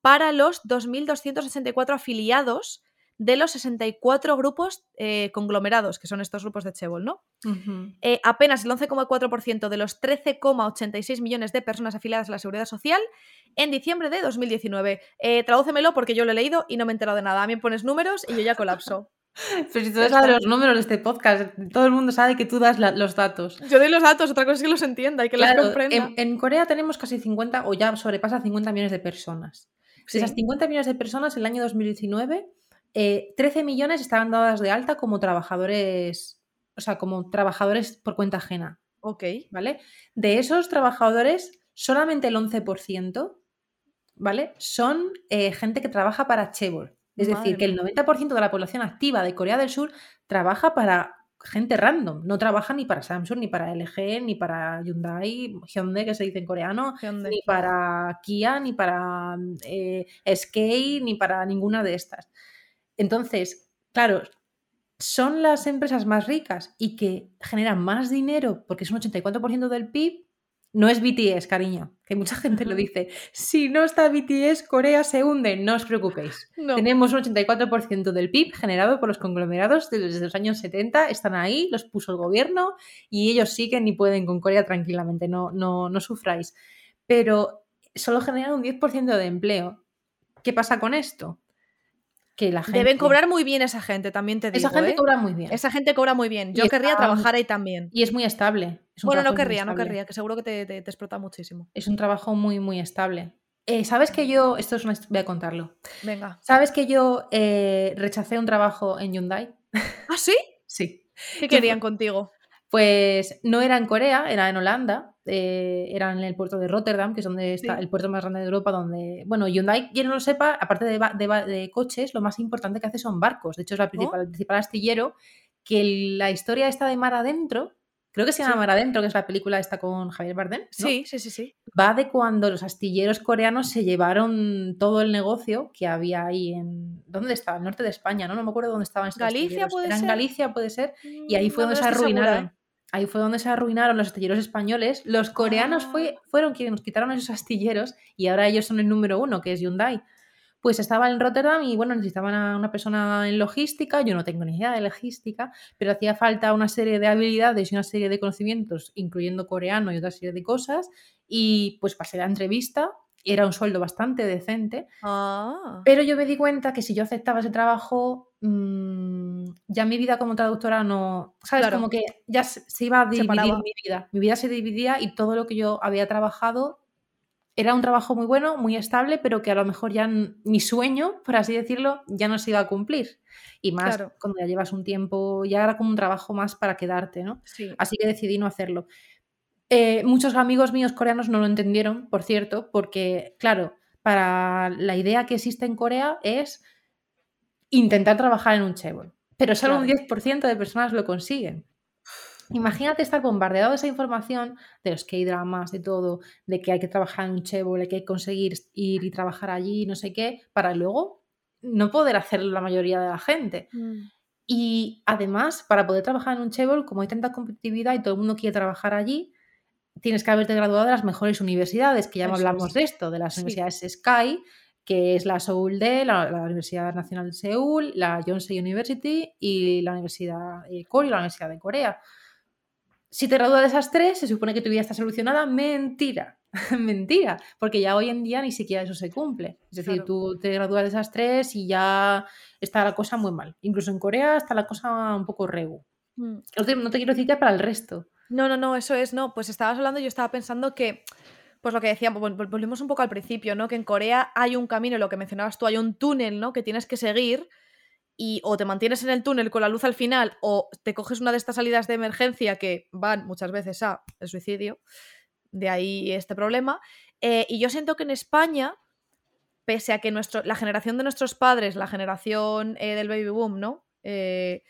para los 2.264 afiliados de los 64 grupos eh, conglomerados, que son estos grupos de Chebol, ¿no? Eh, apenas el 11,4% de los 13,86 millones de personas afiliadas a la Seguridad Social en diciembre de 2019. Eh, tradúcemelo porque yo lo he leído y no me he enterado de nada. A mí me pones números y yo ya colapso. Pero si tú das los números de este podcast, todo el mundo sabe que tú das los datos. Yo doy los datos, otra cosa es que los entienda y que los comprenda. En, Corea tenemos casi 50, o ya sobrepasa 50 millones de personas. Esas 50 millones de personas, el año 2019, 13 eh, millones estaban dadas de alta como trabajadores o sea, como trabajadores por cuenta ajena. Ok. ¿Vale? De esos trabajadores, solamente el 11%, ¿vale? Son eh, gente que trabaja para Chevron. Es decir, que el 90% de la población activa de Corea del Sur trabaja para gente random. No trabaja ni para Samsung, ni para LG, ni para Hyundai, Hyundai que se dice en coreano, ni para Kia, ni para eh, SK, ni para ninguna de estas. Entonces, claro, son las empresas más ricas y que generan más dinero porque es un 84% del PIB no es BTS, cariño, que mucha gente lo dice. Si no está BTS, Corea se hunde, no os preocupéis. Tenemos un 84% del PIB generado por los conglomerados desde los años 70, están ahí, los puso el gobierno y ellos siguen y pueden con Corea tranquilamente, no, no, no sufráis. Pero solo generan un 10% de empleo. ¿Qué pasa con esto? Deben cobrar muy bien esa gente, también te digo. Esa gente ¿eh? cobra muy bien. Esa gente cobra muy bien. Yo querría trabajar ahí también. Y es muy estable. bueno, no querría, no querría, que seguro que te, explota muchísimo. Es un trabajo muy, muy estable. Eh, ¿Sabes que yo, esto es una, voy a contarlo. Venga. ¿Sabes que yo eh, rechacé un trabajo en Hyundai? ¿Ah, sí? sí. ¿Qué querían contigo? Pues no era en Corea, era en Holanda, eh, era en el puerto de Rotterdam, que es donde está el puerto más grande de Europa, donde, bueno, Hyundai, quien no lo sepa, aparte de, coches, lo más importante que hace son barcos. De hecho, es la principal, oh. el principal astillero, que la historia está de mar adentro, creo que se llama Mar adentro, que es la película esta con Javier Bardem. Sí, sí, sí, sí. Va de cuando los astilleros coreanos se llevaron todo el negocio que había ahí en... ¿Dónde estaba? El norte de España, ¿no? No me acuerdo dónde estaban Galicia puede Era en Galicia, puede ser. Y ahí mm, fue donde se arruinaron. ¿eh? Ahí fue donde se arruinaron los astilleros españoles. Los coreanos fue, ah. fueron quienes nos quitaron esos astilleros y ahora ellos son el número uno, que es Hyundai. Pues estaba en Rotterdam y bueno, necesitaban a una persona en logística, yo no tengo ni idea de logística, pero hacía falta una serie de habilidades y una serie de conocimientos, incluyendo coreano y otra serie de cosas, y pues pasé la entrevista era un sueldo bastante decente. Ah. Pero yo me di cuenta que si yo aceptaba ese trabajo, mm, ya mi vida como traductora no. ¿Sabes? Como que ya se, iba a dividir mi vida. Mi vida se dividía y todo lo que yo había trabajado era un trabajo muy bueno, muy estable, pero que a lo mejor ya mi sueño, por así decirlo, ya no se iba a cumplir. Y más cuando ya llevas un tiempo, ya era como un trabajo más para quedarte, ¿no? Así que decidí no hacerlo. Eh, muchos amigos míos coreanos no lo entendieron, por cierto, porque, claro, para la idea que existe en Corea es intentar trabajar en un chaebol, pero solo un 10% de personas lo consiguen. Imagínate estar bombardeado de esa información de los K-dramas, de todo, de que hay que trabajar en un que hay que conseguir ir y trabajar allí, no sé qué, para luego no poder hacerlo la mayoría de la gente. Mm. Y además, para poder trabajar en un chaebol, como hay tanta competitividad y todo el mundo quiere trabajar allí, tienes que haberte graduado de las mejores universidades, que ya hablamos de esto, de las universidades Sky, que es la Seoul D, la, Universidad Nacional de Seúl, la Yonsei University y la Universidad eh, y la Universidad de Corea. Si te gradúas de esas tres, se supone que tu vida está solucionada. Mentira, mentira, porque ya hoy en día ni siquiera eso se cumple. Es decir, tú te gradúas de esas tres y ya está la cosa muy mal. Incluso en Corea está la cosa un poco regu. Mm. No, te, no te quiero decir ya para el resto, no, no, no, eso es, no. Pues estabas hablando y yo estaba pensando que, pues lo que decíamos, volvimos un poco al principio, ¿no? Que en Corea hay un camino, lo que mencionabas tú, hay un túnel, ¿no? Que tienes que seguir y o te mantienes en el túnel con la luz al final o te coges una de estas salidas de emergencia que van muchas veces a el suicidio. De ahí este problema. Eh, y yo siento que en España, pese a que nuestro, la generación de nuestros padres, la generación eh, del baby boom, ¿no? Eh,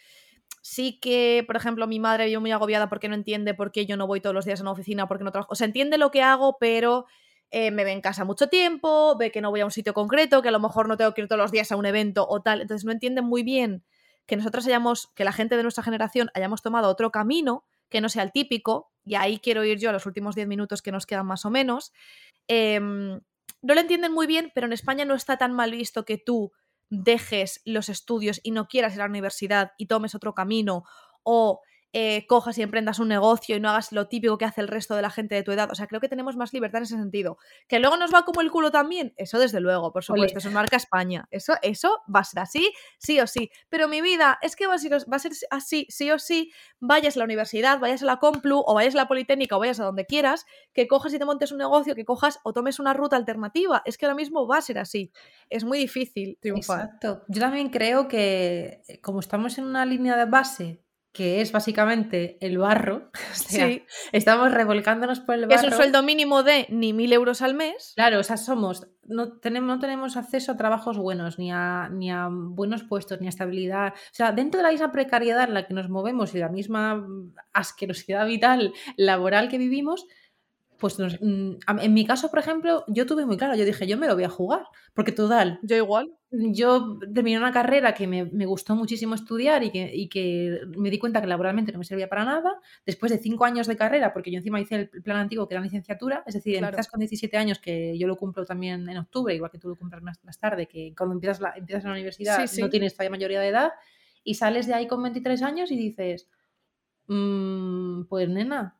sí que, por ejemplo, mi madre vive muy agobiada porque no entiende por qué yo no voy todos los días a una oficina, porque no trabajo. O sea, entiende lo que hago, pero eh, me ve en casa mucho tiempo, ve que no voy a un sitio concreto, que a lo mejor no tengo que ir todos los días a un evento o tal. Entonces no entiende muy bien que nosotros hayamos, que la gente de nuestra generación hayamos tomado otro camino que no sea el típico, y ahí quiero ir yo a los últimos 10 minutos que nos quedan más o menos. Em, no lo entienden muy bien, pero en España no está tan mal visto que tú dejes los estudios y no quieras ir a la universidad y tomes otro camino o eh, cojas y emprendas un negocio y no hagas lo típico que hace el resto de la gente de tu edad. O sea, creo que tenemos más libertad en ese sentido. Que luego nos va como el culo también, eso desde luego, por supuesto, eso marca España. Eso, eso va a ser así, sí o sí. Pero mi vida es que va a, ser, va a ser así, sí o sí, vayas a la universidad, vayas a la Complu o vayas a la Politécnica o vayas a donde quieras, que cojas y te montes un negocio, que cojas o tomes una ruta alternativa. Es que ahora mismo va a ser así. Es muy difícil triunfar. Exacto. Yo también creo que eh, como estamos en una línea de base que es básicamente el barro. O sea, Sí. estamos revolcándonos por el barro. es un sueldo mínimo de ni mil euros al mes. Claro, o sea, somos, no tenemos, no tenemos acceso a trabajos buenos, ni a, ni a buenos puestos, ni a estabilidad. O sea, dentro de la misma precariedad en la que nos movemos y la misma mm, asquerosidad vital laboral que vivimos, pues nos- mm, en mi caso, por ejemplo, yo tuve muy claro, yo dije, yo me lo voy a jugar, porque total, Yo igual. yo terminé una carrera que me, me gustó muchísimo estudiar y que, y que me di cuenta que laboralmente no me servía para nada. Después de cinco años de carrera, porque yo encima hice el plan antiguo que era licenciatura, es decir, Claro. empiezas con 17 años, que yo lo cumplo también en octubre, igual que tú lo cumples más, más tarde, que cuando empiezas la, empiezas la universidad Sí, sí. no tienes todavía mayoría de edad, y sales de ahí con 23 años y dices, "Mm, pues nena,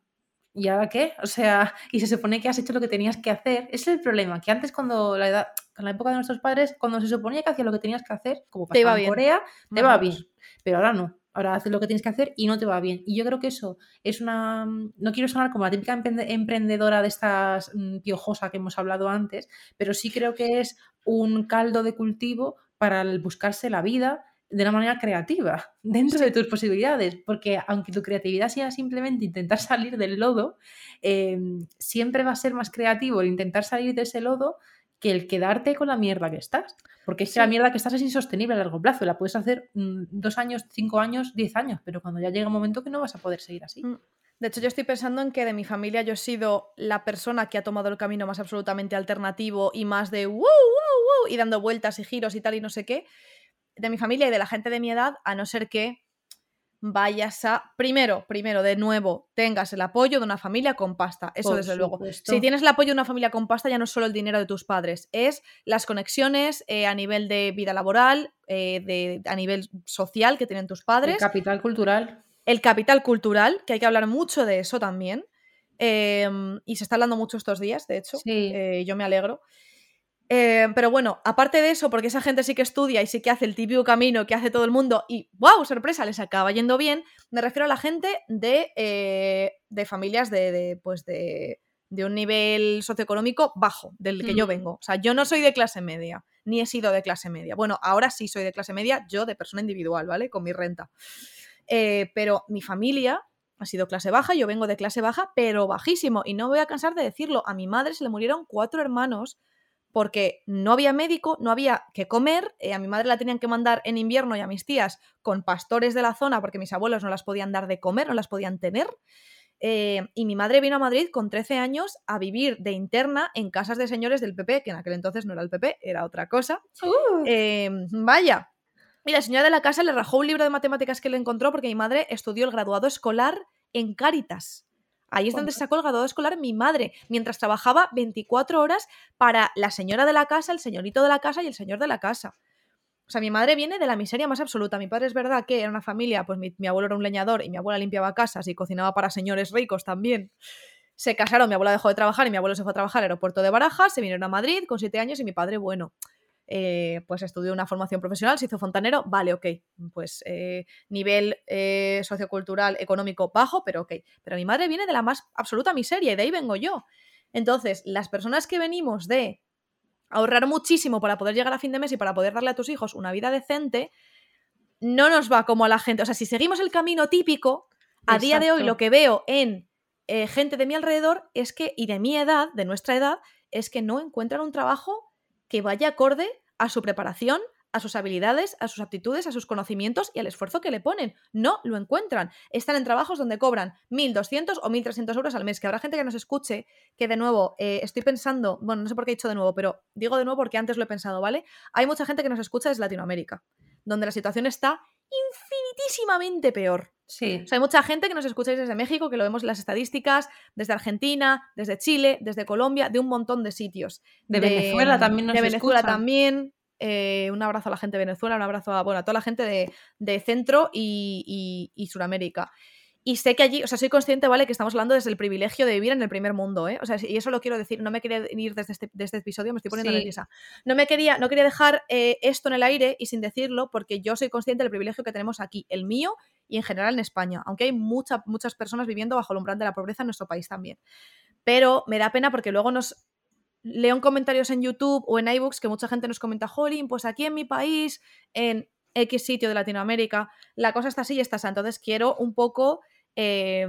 ¿y ahora qué? O sea, y se supone que has hecho lo que tenías que hacer. Ese es el problema, que antes cuando la edad, con la época de nuestros padres, cuando se suponía que hacías lo que tenías que hacer, como Te iba pasaba en bien. Corea, te va bien. Pero ahora no. Ahora haces lo que tienes que hacer y no te va bien. Y yo creo que eso es una... No quiero sonar como la típica emprende- emprendedora de estas mm, piojosa que hemos hablado antes, pero sí creo que es un caldo de cultivo para el buscarse la vida de una manera creativa, dentro de tus posibilidades, porque aunque tu creatividad sea simplemente intentar salir del lodo, eh, siempre va a ser más creativo el intentar salir de ese lodo que el quedarte con la mierda que estás. Porque es que la mierda que estás es insostenible a largo plazo. La puedes hacer mm, dos años, cinco años, diez años, pero cuando ya llega un momento que no vas a poder seguir así. Mm. De hecho, yo estoy pensando en que de mi familia yo he sido la persona que ha tomado el camino más absolutamente alternativo y más de wow, wow, wow, y dando vueltas y giros y tal y no sé qué. De mi familia y de la gente de mi edad, a no ser que vayas a. Primero, primero, de nuevo, tengas el apoyo de una familia con pasta. Eso Por desde luego. Si tienes el apoyo de una familia con pasta, ya no es solo el dinero de tus padres, es las conexiones eh, a nivel de vida laboral, eh, de, a nivel social que tienen tus El padres capital cultural. el capital cultural, que hay que hablar mucho de eso también. em, y se está hablando mucho estos días, de hecho. Sí. eh, yo me alegro. Eh, pero bueno, aparte de eso, porque esa gente sí que estudia y sí que hace el típico camino que hace todo el mundo y ¡wow! sorpresa, les acaba yendo bien, me refiero a la gente de, eh, de familias de, de, pues de, de un nivel socioeconómico bajo, del que yo vengo. O sea, yo no soy de clase media, ni he sido de clase media. Bueno, ahora sí soy de clase media, yo de persona individual, ¿vale? Con mi renta. Eh, pero mi familia ha sido clase baja, yo vengo de clase baja, pero bajísimo. Y no voy a cansar de decirlo, a mi madre se le murieron cuatro hermanos porque no había médico, no había que comer, eh, a mi madre la tenían que mandar en invierno y a mis tías con pastores de la zona porque mis abuelos no las podían dar de comer, no las podían tener. Eh, y mi madre vino a Madrid con 13 años a vivir de interna en casas de señores del PP, que en aquel entonces no era el PP, era otra cosa. Uh, Eh, vaya. Y la señora de la casa le rajó un libro de matemáticas que le encontró porque mi madre estudió el graduado escolar en Cáritas. Ahí es donde sacó el graduado escolar mi madre, mientras trabajaba 24 horas para la señora de la casa, el señorito de la casa y el señor de la casa. O sea, mi madre viene de la miseria más absoluta. Mi padre es verdad que era una familia, pues mi, mi abuelo era un leñador y mi abuela limpiaba casas y cocinaba para señores ricos también. Se casaron, mi abuela dejó de trabajar y mi abuelo se fue a trabajar al aeropuerto de Barajas, se vinieron a Madrid con siete años y mi padre, bueno, eh, pues estudió una formación profesional, se hizo fontanero, vale, ok, pues eh, nivel eh, sociocultural, económico bajo, pero ok. Pero mi madre viene de la más absoluta miseria y de ahí vengo yo. Entonces, las personas que venimos de ahorrar muchísimo para poder llegar a fin de mes y para poder darle a tus hijos una vida decente, no nos va como a la gente. O sea, si seguimos el camino típico, a día de hoy lo que veo en gente de mi alrededor es que, y de mi edad, de nuestra edad, es que no encuentran un trabajo que vaya acorde a su preparación, a sus habilidades, a sus aptitudes, a sus conocimientos y al esfuerzo que le ponen. No lo encuentran. Están en trabajos donde cobran 1.200 o 1.300 euros al mes. Que habrá gente que nos escuche que de nuevo eh, estoy pensando, bueno, no sé por qué he dicho de nuevo, pero digo de nuevo porque antes lo he pensado, ¿vale? Hay mucha gente que nos escucha desde Latinoamérica, donde la situación está infinitísimamente peor. sí. O sea, hay mucha gente que nos escucháis desde México, que lo vemos en las estadísticas, desde Argentina, desde Chile, desde Colombia, de un montón de sitios. De Venezuela también nos De Venezuela escuchan. también. eh, un abrazo a la gente de Venezuela, un abrazo a, bueno, a toda la gente de, de Centro y, y, y Suramérica. Y sé que allí, o sea, soy consciente, ¿vale? Que estamos hablando desde el privilegio de vivir en el primer mundo, ¿eh? O sea, y eso lo quiero decir, no me quería ir desde este, desde este episodio, me estoy poniendo Sí. nerviosa. No me quería, no quería dejar eh, esto en el aire y sin decirlo, porque yo soy consciente del privilegio que tenemos aquí, el mío y en general en España, aunque hay mucha- muchas personas viviendo bajo el umbral de la pobreza en nuestro país también. Pero me da pena porque luego nos leo en comentarios en YouTube o en iBooks que mucha gente nos comenta, Jolín, pues aquí en mi país, en X sitio de Latinoamérica, la cosa está así y está así. Entonces quiero un poco eh,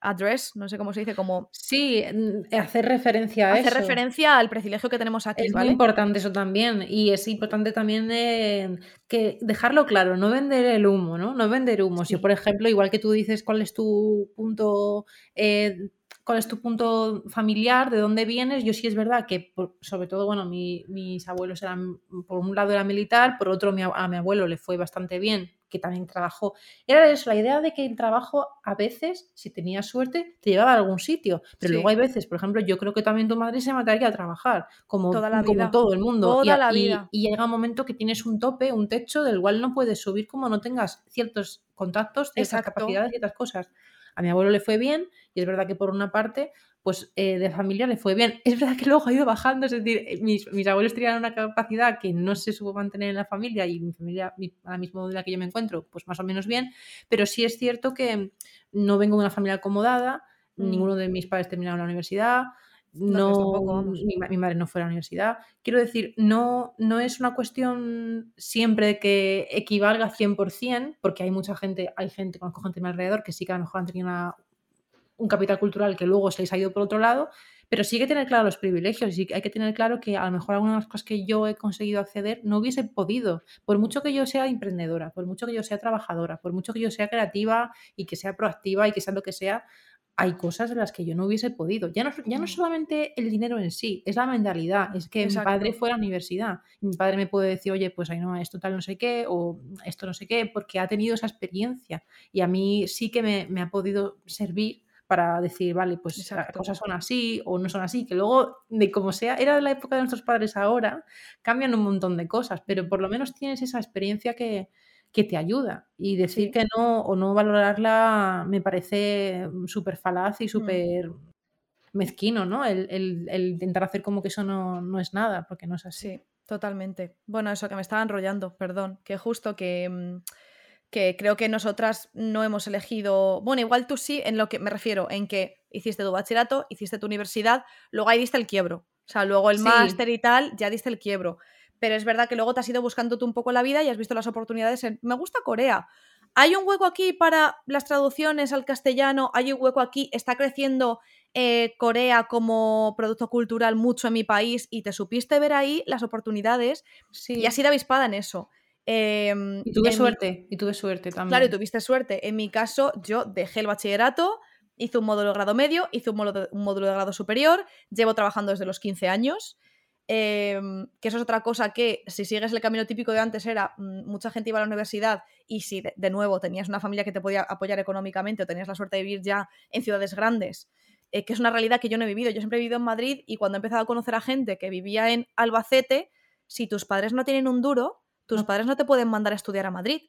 address, no sé cómo se dice, como... Sí, hacer referencia a hacer referencia al privilegio que tenemos aquí. Es muy importante eso también y es importante también eh, que dejarlo claro, no vender el humo, ¿no? No vender humo. Si, por ejemplo, igual que tú dices cuál es tu punto eh, cuál es tu punto familiar, de dónde vienes. Yo sí es verdad que, sobre todo, bueno, mis abuelos eran, por un lado era militar, por otro a mi abuelo le fue bastante bien, que también trabajó. Era eso, la idea de que el trabajo a veces, si tenías suerte, te llevaba a algún sitio. Pero luego hay veces, por ejemplo, yo creo que también tu madre se mataría a trabajar, como, como todo el mundo. Toda y, la vida. Y, llega un momento que tienes un tope, un techo del cual no puedes subir como no tengas ciertos contactos, ciertas capacidades, ciertas cosas. A mi abuelo le fue bien y es verdad que por una parte, pues eh, de familia le fue bien. Es verdad que luego ha ido bajando, es decir, eh, mis, abuelos tenían una capacidad que no se supo mantener en la familia y mi familia, ahora mismo de la que yo me encuentro, pues más o menos bien, pero sí es cierto que no vengo de una familia acomodada, mm. ninguno de mis padres terminaron la universidad, no, mi, madre no fue a la universidad. Quiero decir, no, no es una cuestión siempre que equivalga 100%, porque hay mucha gente, hay gente, conozco gente a mi alrededor que sí que a lo mejor han tenido un capital cultural que luego se les ha ido por otro lado, pero sí hay que tener claro los privilegios y hay que tener claro que a lo mejor algunas de las cosas que yo he conseguido acceder no hubiese podido, por mucho que yo sea emprendedora, por mucho que yo sea trabajadora, por mucho que yo sea creativa y que sea proactiva y que sea lo que sea, hay cosas en las que yo no hubiese podido. Ya no, ya no mm. solamente el dinero en sí, es la mentalidad. Es que mi padre fue a la universidad. mi padre me puede decir, oye, pues ahí no, esto tal no sé qué, o esto no sé qué, porque ha tenido esa experiencia. Y a mí sí que me, ha podido servir para decir, vale, pues las cosas son así o no son así, que luego, de como sea, era la época de nuestros padres ahora, cambian un montón de cosas, pero por lo menos tienes esa experiencia que, que te ayuda. Y decir que no o no valorarla me parece súper falaz y mm. súper mezquino, ¿no? El, intentar hacer como que eso no, es nada, porque no es así. totalmente. Bueno, eso que me estaba enrollando, perdón, que justo que, mm, que creo que nosotras no hemos elegido, bueno, igual tú sí, en lo que me refiero, en que hiciste tu bachillerato, hiciste tu universidad, luego ahí diste el quiebro. O sea, luego el máster y tal, ya diste el quiebro pero es verdad que luego te has ido buscando tú un poco la vida y has visto las oportunidades en... Me gusta Corea. Hay un hueco aquí para las traducciones al castellano, hay un hueco aquí, está creciendo eh, Corea como producto cultural mucho en mi país y te supiste ver ahí las oportunidades sí. y has sido avispada en eso. Em, y tuve suerte, y tuve suerte también. Claro, y tuviste suerte. En mi caso, yo dejé el bachillerato, hice un módulo de grado medio, hice un un módulo de grado superior, llevo trabajando desde los 15 años Em, que eso es otra cosa que si sigues el camino típico de antes era mm, mucha gente iba a la universidad y si de, nuevo tenías una familia que te podía apoyar económicamente o tenías la suerte de vivir ya en ciudades grandes, eh, que es una realidad que yo no he vivido. Yo siempre he vivido en Madrid y cuando he empezado a conocer a gente que vivía en Albacete, si tus padres no tienen un duro, tus padres no te pueden mandar a estudiar a Madrid.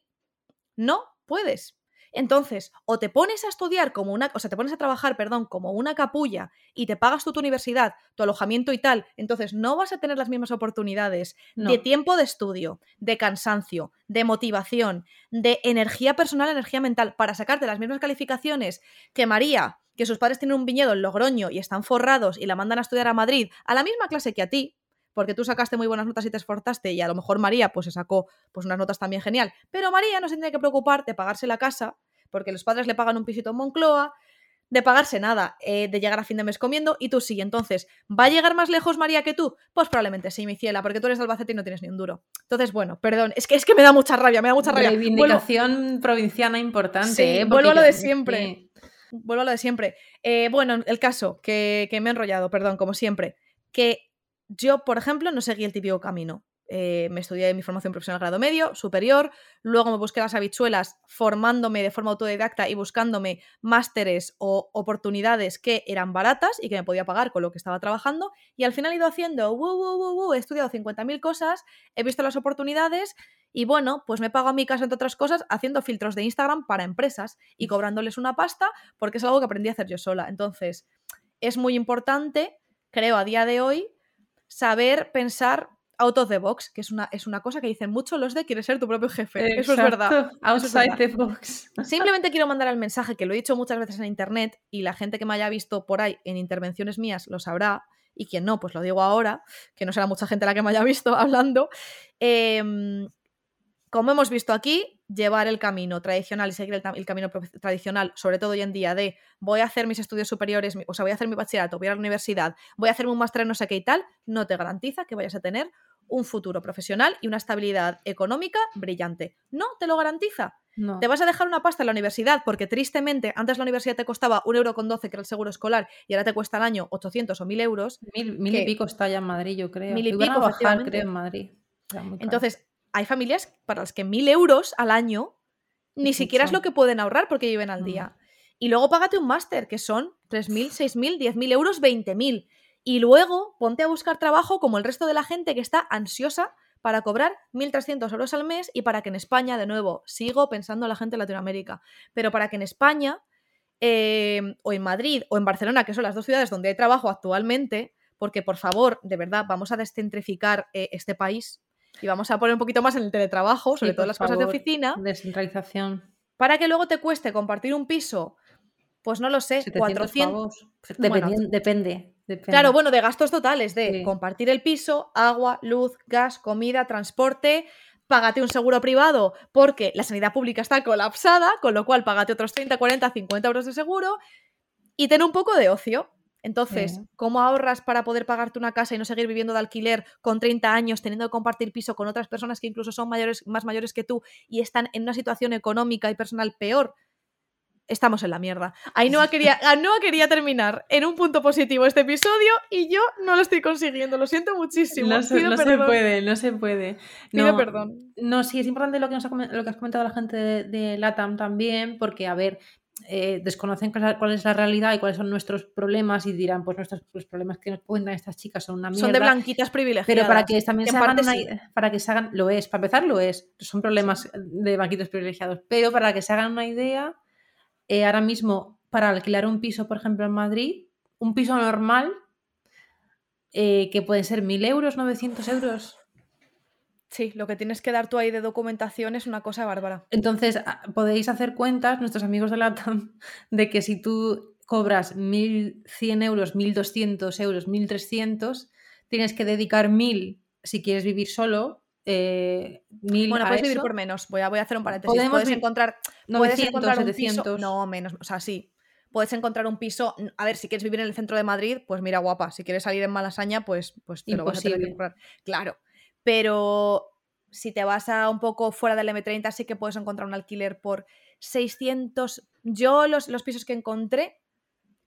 No puedes. Entonces, o te pones a estudiar como una, o sea, te pones a trabajar, perdón, como una capulla y te pagas tú tu universidad, tu alojamiento y tal, entonces no vas a tener las mismas oportunidades de tiempo de estudio, de cansancio, de motivación, de energía personal, energía mental para sacarte las mismas calificaciones que María, que sus padres tienen un viñedo en Logroño y están forrados y la mandan a estudiar a Madrid a la misma clase que a ti, porque tú sacaste muy buenas notas y te esforzaste y a lo mejor María pues se sacó pues unas notas también genial, pero María no se tiene que preocupar de pagarse la casa porque los padres le pagan un pisito en Moncloa, de pagarse nada, eh, de llegar a fin de mes comiendo y tú sí. Entonces, ¿va a llegar más lejos María que tú? Pues probablemente sí, mi ciela, porque tú eres de Albacete y no tienes ni un duro. Entonces, bueno, perdón, es que, es que me da mucha rabia, me da mucha rabia. Reivindicación provinciana importante. ¿eh? vuelvo a lo de siempre. Vuelvo a lo de siempre. Eh, bueno, el caso, que, que me he enrollado, perdón, como siempre, que yo, por ejemplo, no seguí el típico camino. Eh, me estudié mi formación profesional grado medio, superior, luego me busqué las habichuelas formándome de forma autodidacta y buscándome másteres o oportunidades que eran baratas y que me podía pagar con lo que estaba trabajando y al final he ido haciendo, he estudiado 50.000 cosas, he visto las oportunidades y bueno, pues me pago a mi casa, entre otras cosas, haciendo filtros de Instagram para empresas y cobrándoles una pasta porque es algo que aprendí a hacer yo sola. Entonces, es muy importante, creo, a día de hoy, saber pensar out of the box, que es una, es una cosa que dicen mucho los de quieres ser tu propio jefe. Eso es verdad. Outside the box. Simplemente quiero mandar el mensaje que lo he dicho muchas veces en internet y la gente que me haya visto por ahí en intervenciones mías lo sabrá. Y quien no, pues lo digo ahora, que no será mucha gente la que me haya visto hablando. Em, como hemos visto aquí, llevar el camino tradicional y seguir el, el, camino tradicional, sobre todo hoy en día, de voy a hacer mis estudios superiores, o sea, voy a hacer mi bachillerato, voy a la universidad, voy a hacerme un máster en no sé qué y tal, no te garantiza que vayas a tener un futuro profesional y una estabilidad económica brillante. No te lo garantiza. No. Te vas a dejar una pasta en la universidad porque tristemente antes la universidad te costaba un euro con 12 que era el seguro escolar y ahora te cuesta al año 800 o 1000 euros. Mil, mil y pico está ya en Madrid, yo creo. Mil y pico, bajar, creo, en Madrid. Entonces, hay familias para las que 1000 euros al año ni siquiera es lo que pueden ahorrar porque viven al Mm. día. Y luego págate un máster, que son 3.000, 6.000, 10.000 euros, 20.000. Y luego ponte a buscar trabajo como el resto de la gente que está ansiosa para cobrar 1.300 euros al mes y para que en España, de nuevo, sigo pensando en la gente de Latinoamérica, pero para que en España, eh, o en Madrid, o en Barcelona, que son las dos ciudades donde hay trabajo actualmente, porque por favor, de verdad, vamos a descentrificar eh, este país y vamos a poner un poquito más en el teletrabajo, Sí, sobre todo las cosas de oficina, Descentralización. para que luego te cueste compartir un piso, pues no lo sé, 700 400. pavos. Bueno, Dependien- depende, depende. Claro, bueno, de gastos totales, de Sí. compartir el piso, agua, luz, gas, comida, transporte, págate un seguro privado porque la sanidad pública está colapsada, con lo cual págate otros 30, 40, 50 euros de seguro y ten un poco de ocio. Entonces. ¿cómo ahorras para poder pagarte una casa y no seguir viviendo de alquiler con 30 años, teniendo que compartir piso con otras personas que incluso son mayores, más mayores que tú y están en una situación económica y personal peor? Estamos en la mierda. Ainhoa quería, Ainhoa quería terminar en un punto positivo este episodio y yo no lo estoy consiguiendo. Lo siento muchísimo. No, se, no puede, no se puede. Pido No, perdón. No, sí, es importante lo que, nos ha comen- lo que has comentado la gente de, de LATAM también, porque, a ver, eh, desconocen cuál es la- realidad y cuáles son nuestros problemas y dirán, pues nuestros los problemas que nos cuentan estas chicas son una mierda. Son de blanquitas privilegiadas. Pero para que también que se hagan una sí. para que se hagan, lo es, para empezar lo es, son problemas de banquitos privilegiados, pero para que se hagan una idea, eh, ahora mismo para alquilar un piso, por ejemplo, en Madrid, un piso normal, eh, que pueden ser 1.000 euros, 900 euros. Sí, lo que tienes que dar tú ahí de documentación es una cosa bárbara. Entonces, a- podéis hacer cuentas, nuestros amigos de LATAM, de que si tú cobras 1.100 euros, 1.200 euros, 1.300, tienes que dedicar 1.000 si quieres vivir solo, eh, 1.000 Bueno, a puedes vivir por menos. Voy a, voy a hacer un paréntesis. Podemos puedes encontrar, puedes 900, encontrar un 700. piso. No, menos. O sea, sí. Puedes encontrar un piso. A ver, si quieres vivir en el centro de Madrid, pues mira, guapa. Si quieres salir en Malasaña, pues, pues te lo vas a tener que Imposible. comprar. Claro. Pero si te vas a un poco fuera del M30, sí que puedes encontrar un alquiler por 600. Yo, los, los pisos que encontré,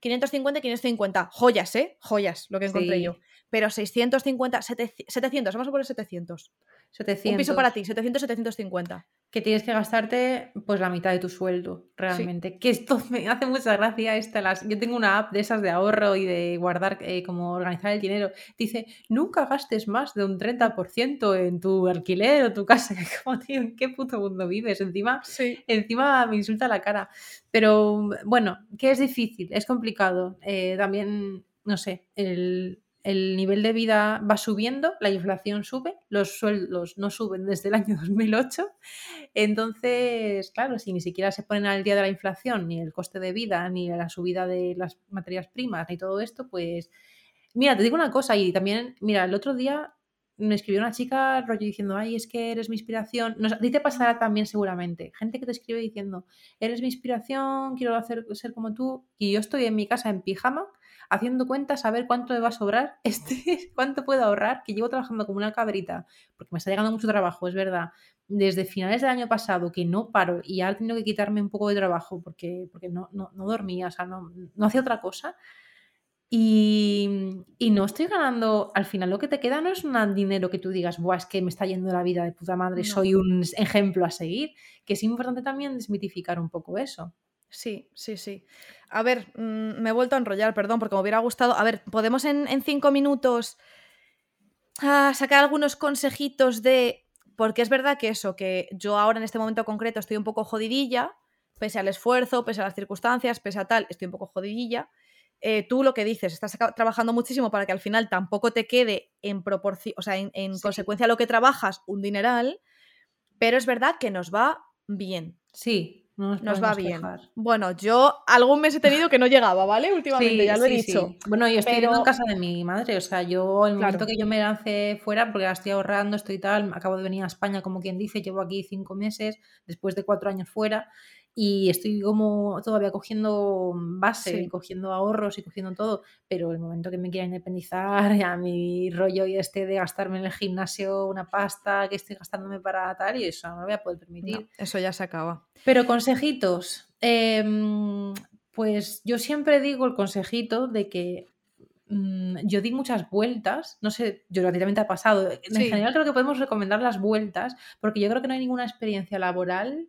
550 y 550. Joyas, ¿eh? Joyas, lo que encontré Sí. yo. Pero 650, 700, vamos a poner 700. 700. Un piso para ti, 700, 750. Que tienes que gastarte pues la mitad de tu sueldo, realmente. Que esto me hace mucha gracia. Esta, las... Yo tengo una app de esas de ahorro y de guardar, eh, como organizar el dinero. Dice, nunca gastes más de un 30% en tu alquiler o tu casa. Como, tío, ¿en qué puto mundo vives? Encima, Sí. encima me insulta la cara. Pero bueno, que es difícil, es complicado. Eh, también, no sé, el, el nivel de vida va subiendo, la inflación sube, los sueldos no suben desde el año 2008. Entonces, claro, si ni siquiera se ponen al día de la inflación, ni el coste de vida, ni la subida de las materias primas, ni todo esto, pues... Mira, te digo una cosa y también, mira, el otro día me escribió una chica rollo diciendo, ay, es que eres mi inspiración. No, a ti te pasará también seguramente. Gente que te escribe diciendo, eres mi inspiración, quiero hacer, ser como tú. Y yo estoy en mi casa en pijama haciendo cuentas a ver cuánto me va a sobrar, este, cuánto puedo ahorrar, que llevo trabajando como una cabrita, porque me está llegando mucho trabajo, es verdad. Desde finales del año pasado que no paro y he tenido que quitarme un poco de trabajo porque, porque no, no, no dormía, o sea, no, no hacía otra cosa. Y, y, no estoy ganando, al final lo que te queda no es un dinero que tú digas, Buah, es que me está yendo la vida de puta madre, no. soy un ejemplo a seguir, que es importante también desmitificar un poco eso. Sí, sí, sí. A ver, mmm, me he vuelto a enrollar, perdón, porque me hubiera gustado. A ver, ¿podemos en, en cinco minutos uh, sacar algunos consejitos de... Porque es verdad que eso, que yo ahora en este momento concreto estoy un poco jodidilla, pese al esfuerzo, pese a las circunstancias, pese a tal, estoy un poco jodidilla eh, tú lo que dices, estás trabajando muchísimo para que al final tampoco te quede en proporción, o sea, en, en sí. consecuencia a lo que trabajas, un dineral, pero es verdad que nos va bien. Sí, No nos, va bien. Bueno, yo algún mes he tenido que no llegaba, ¿vale? Últimamente, ya lo he dicho. Bueno, yo estoy en casa de mi madre, o sea, yo el momento que yo me lancé fuera, porque la estoy ahorrando, estoy tal, acabo de venir a España, como quien dice, llevo aquí cinco meses, después de cuatro años fuera, y estoy como todavía cogiendo base, cogiendo ahorros y cogiendo todo, pero el momento que me quiera independizar, ya mi rollo y este de gastarme en el gimnasio una pasta que estoy gastándome para tal, y eso no lo voy a poder permitir. eso ya se acaba. Pero consejitos, em, pues yo siempre digo el consejito de que mm, yo di muchas vueltas, no sé, yo relativamente ha pasado. En general creo que podemos recomendar las vueltas, porque yo creo que no hay ninguna experiencia laboral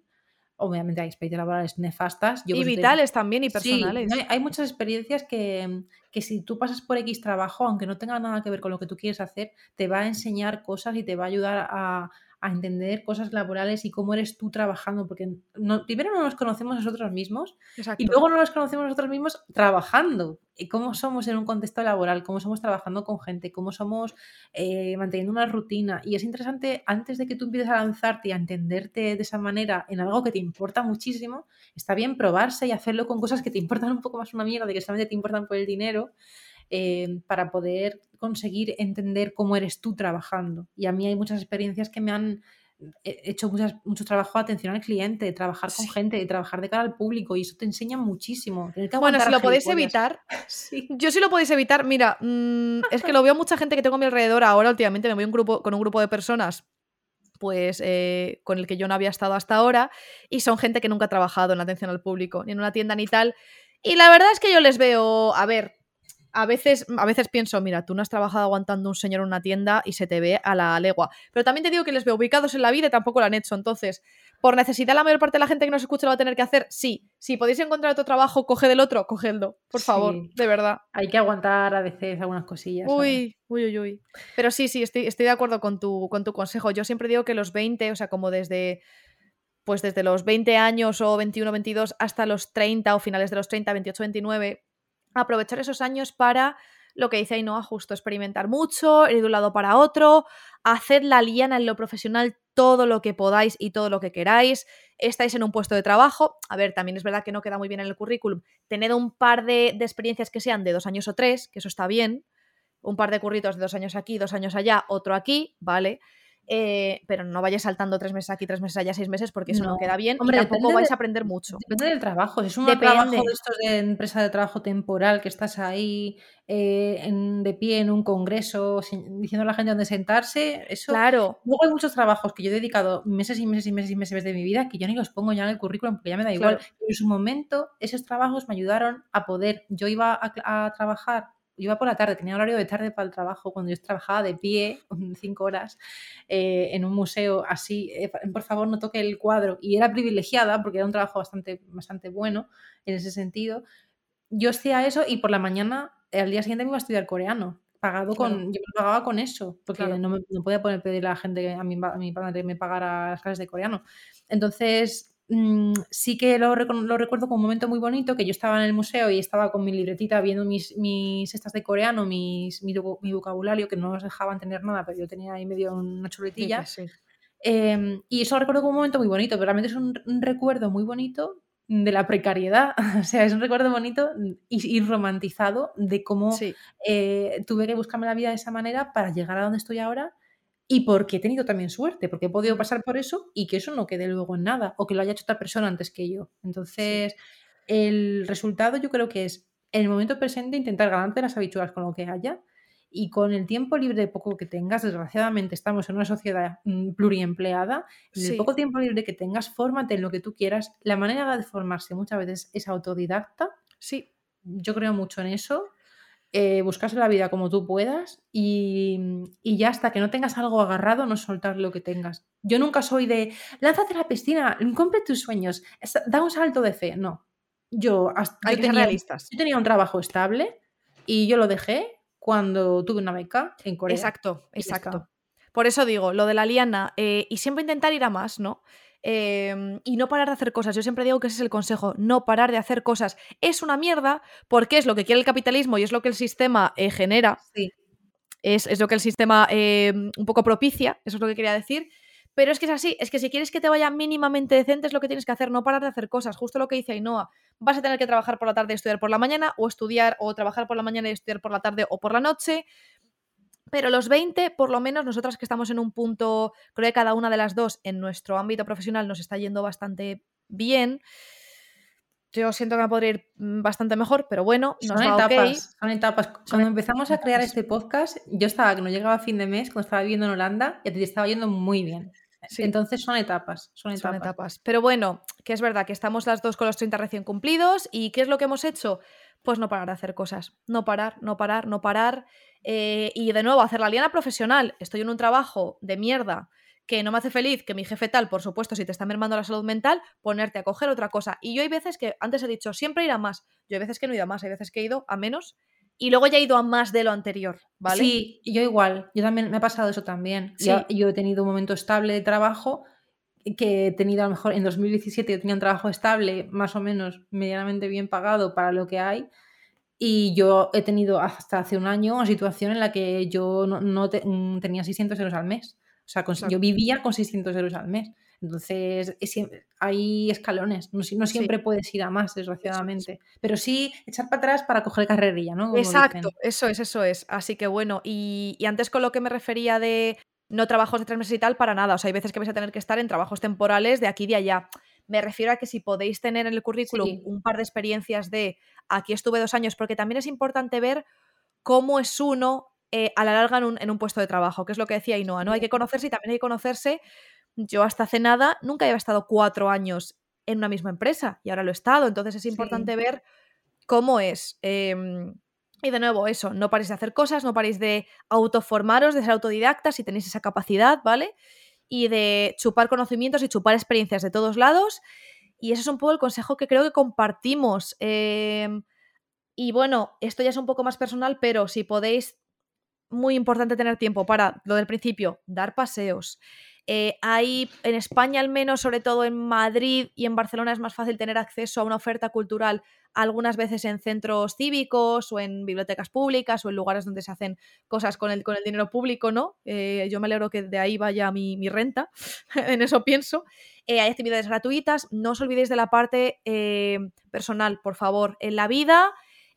obviamente hay experiencias laborales nefastas. y vitales también y personales. hay, muchas experiencias que, que, si tú pasas por X trabajo, aunque no tenga nada que ver con lo que tú quieres hacer, te va a enseñar cosas y te va a ayudar a, a entender cosas laborales y cómo eres tú trabajando, porque no, primero no nos conocemos nosotros mismos y luego no nos conocemos nosotros mismos trabajando. Y cómo somos en un contexto laboral, cómo somos trabajando con gente, cómo somos eh, manteniendo una rutina. Y es interesante, antes de que tú empieces a lanzarte y a entenderte de esa manera en algo que te importa muchísimo, está bien probarse y hacerlo con cosas que te importan un poco más una mierda, de que solamente te importan por el dinero. Eh, para poder conseguir entender cómo eres tú trabajando. Y a mí hay muchas experiencias que me han eh, hecho muchas, mucho trabajo de atención al cliente, trabajar con gente, de trabajar de cara al público y eso te enseña muchísimo. bueno, si lo podéis evitar, yo sí lo podéis evitar, mira, mm, es que lo veo mucha gente que tengo a mi alrededor ahora últimamente, me voy un grupo, con un grupo de personas pues eh, con el que yo no había estado hasta ahora y son gente que nunca ha trabajado en la atención al público, ni en una tienda ni tal. Y la verdad es que yo les veo, a ver, a veces, a veces pienso, mira, tú no has trabajado aguantando un señor en una tienda y se te ve a la legua. Pero también te digo que les veo ubicados en la vida y tampoco lo han hecho. Entonces, ¿por necesidad la mayor parte de la gente que nos escucha lo va a tener que hacer? Sí. Si podéis encontrar otro trabajo, coged el otro, cogedlo. Por favor, de verdad. Hay que aguantar a veces algunas cosillas. Uy, uy, uy, uy. Pero sí, sí, estoy, estoy de acuerdo con tu, con tu consejo. Yo siempre digo que los 20, o sea, como desde pues desde los 20 años o 21, 22 hasta los 30 o finales de los 30, 28, 29, aprovechar esos años para lo que dice Ainhoa, justo experimentar mucho, ir de un lado para otro, hacer la liana en lo profesional todo lo que podáis y todo lo que queráis. Estáis en un puesto de trabajo. A ver, también es verdad que no queda muy bien en el currículum. Tened un par de, de experiencias que sean de dos años o tres, que eso está bien. Un par de curritos de dos años aquí, dos años allá, otro aquí, ¿vale? Eh, pero no vayas saltando tres meses aquí, tres meses allá, seis meses, porque eso no, queda bien Hombre, y tampoco vais a aprender mucho. Depende del trabajo. Si es un trabajo de estos de empresa de trabajo temporal que estás ahí eh, de pie en un congreso diciendo a la gente dónde sentarse, eso. Claro. Luego hay muchos trabajos que yo he dedicado meses y meses y meses y meses de mi vida que yo ni los pongo ya en el currículum porque ya me da igual. Pero en su momento, esos trabajos me ayudaron a poder. Yo iba a trabajar iba por la tarde, tenía horario de tarde para el trabajo, cuando yo trabajaba de pie, cinco horas, eh, en un museo así, eh, por favor no toque el cuadro, y era privilegiada porque era un trabajo bastante, bastante bueno en ese sentido. Yo hacía eso y por la mañana, al día siguiente me iba a estudiar coreano, pagado con, yo me pagaba con eso, porque no, me, no podía poner pedir a la gente, a mi, a mi padre me pagara las clases de coreano. Entonces, Mm, sí que lo, recuerdo como un momento muy bonito, que yo estaba en el museo y estaba con mi libretita viendo mis, mis estas de coreano, mis, mi, vocabulario, que no nos dejaban tener nada, pero yo tenía ahí medio una chuletilla. Em, y eso lo recuerdo como un momento muy bonito, pero realmente es un, recuerdo muy bonito de la precariedad, o sea, es un recuerdo bonito y, romantizado de cómo eh, tuve que buscarme la vida de esa manera para llegar a donde estoy ahora y porque he tenido también suerte, porque he podido pasar por eso y que eso no quede luego en nada o que lo haya hecho otra persona antes que yo. Entonces, el resultado yo creo que es en el momento presente intentar ganarte las habituales con lo que haya y con el tiempo libre poco que tengas, desgraciadamente estamos en una sociedad mm, pluriempleada, en el poco tiempo libre que tengas, fórmate en lo que tú quieras. La manera de formarse muchas veces es autodidacta. Sí. Yo creo mucho en eso eh, buscarse la vida como tú puedas y, ya hasta que no tengas algo agarrado, no soltar lo que tengas. Yo nunca soy de, lánzate a la piscina, cumple tus sueños, da un salto de fe. No. Yo, Hay tenía, realistas. yo tenía un trabajo estable y yo lo dejé cuando tuve una beca en Corea. Exacto, exacto. Por eso digo, lo de la liana, eh, y siempre intentar ir a más, ¿no? Em, y no parar de hacer cosas. Yo siempre digo que ese es el consejo, no parar de hacer cosas. Es una mierda porque es lo que quiere el capitalismo y es lo que el sistema eh, genera. Sí. Es, lo que el sistema em, un poco propicia, eso es lo que quería decir. Pero es que es así, es que si quieres que te vaya mínimamente decente es lo que tienes que hacer, no parar de hacer cosas, justo lo que dice Ainhoa. Vas a tener que trabajar por la tarde y estudiar por la mañana, o estudiar o trabajar por la mañana y estudiar por la tarde o por la noche. Pero los 20, por lo menos nosotras que estamos en un punto, creo que cada una de las dos en nuestro ámbito profesional nos está yendo bastante bien. Yo siento que me podría ir mm, bastante mejor, pero bueno, son etapas. Son etapas. Cuando empezamos a crear este podcast, yo estaba que no llegaba a fin de mes, cuando estaba viviendo en Holanda, y te estaba yendo muy bien. Entonces son etapas, son etapas. Pero bueno, que es verdad que estamos las dos con los 30 recién cumplidos y ¿qué es lo que hemos hecho? Pues no parar de hacer cosas, no parar, no parar, no parar. Eh, y de nuevo, hacer la liana profesional. Estoy en un trabajo de mierda que no me hace feliz, que mi jefe tal, por supuesto, si te está mermando la salud mental, ponerte a coger otra cosa. Y yo hay veces que, antes he dicho, siempre ir a más. Yo hay veces que no he ido a más, hay veces que he ido a menos y luego ya he ido a más de lo anterior, ¿vale? Sí, yo igual, yo también me ha pasado eso también. Yo, he tenido un momento estable de trabajo que he tenido a lo mejor en 2017 yo tenía un trabajo estable, más o menos medianamente bien pagado para lo que hay. Y yo he tenido hasta hace un año una situación en la que yo no, mm, tenía 600 euros al mes. O sea, yo vivía con 600 euros al mes. Entonces, hay escalones, no, siempre puedes ir a más, desgraciadamente. Pero sí echar para atrás para coger carrerilla, ¿no? Exacto, eso es, eso es. Así que bueno, y, antes con lo que me refería de no trabajos de tres meses y tal, para nada. O sea, hay veces que vais a tener que estar en trabajos temporales de aquí y de allá. Me refiero a que si podéis tener en el currículum un par de experiencias de aquí estuve dos años, porque también es importante ver cómo es uno eh, a la larga en un, en un, puesto de trabajo, que es lo que decía Inoa, ¿no? Hay que conocerse y también hay que conocerse yo hasta hace nada nunca había estado cuatro años en una misma empresa y ahora lo he estado, entonces es importante ver cómo es. Em, y de nuevo, eso, no paréis de hacer cosas, no paréis de autoformaros, de ser autodidactas si tenéis esa capacidad, ¿vale? Y de chupar conocimientos y chupar experiencias de todos lados. Y ese es un poco el consejo que creo que compartimos. Em, y bueno, esto ya es un poco más personal, pero si podéis, muy importante tener tiempo para lo del principio, dar paseos, eh, hay en España al menos, sobre todo en Madrid y en Barcelona es más fácil tener acceso a una oferta cultural algunas veces en centros cívicos o en bibliotecas públicas o en lugares donde se hacen cosas con el, con el dinero público, ¿no? Eh, yo me alegro que de ahí vaya mi, mi renta, en eso pienso. Eh, hay actividades gratuitas, no os olvidéis de la parte personal, por favor. En la vida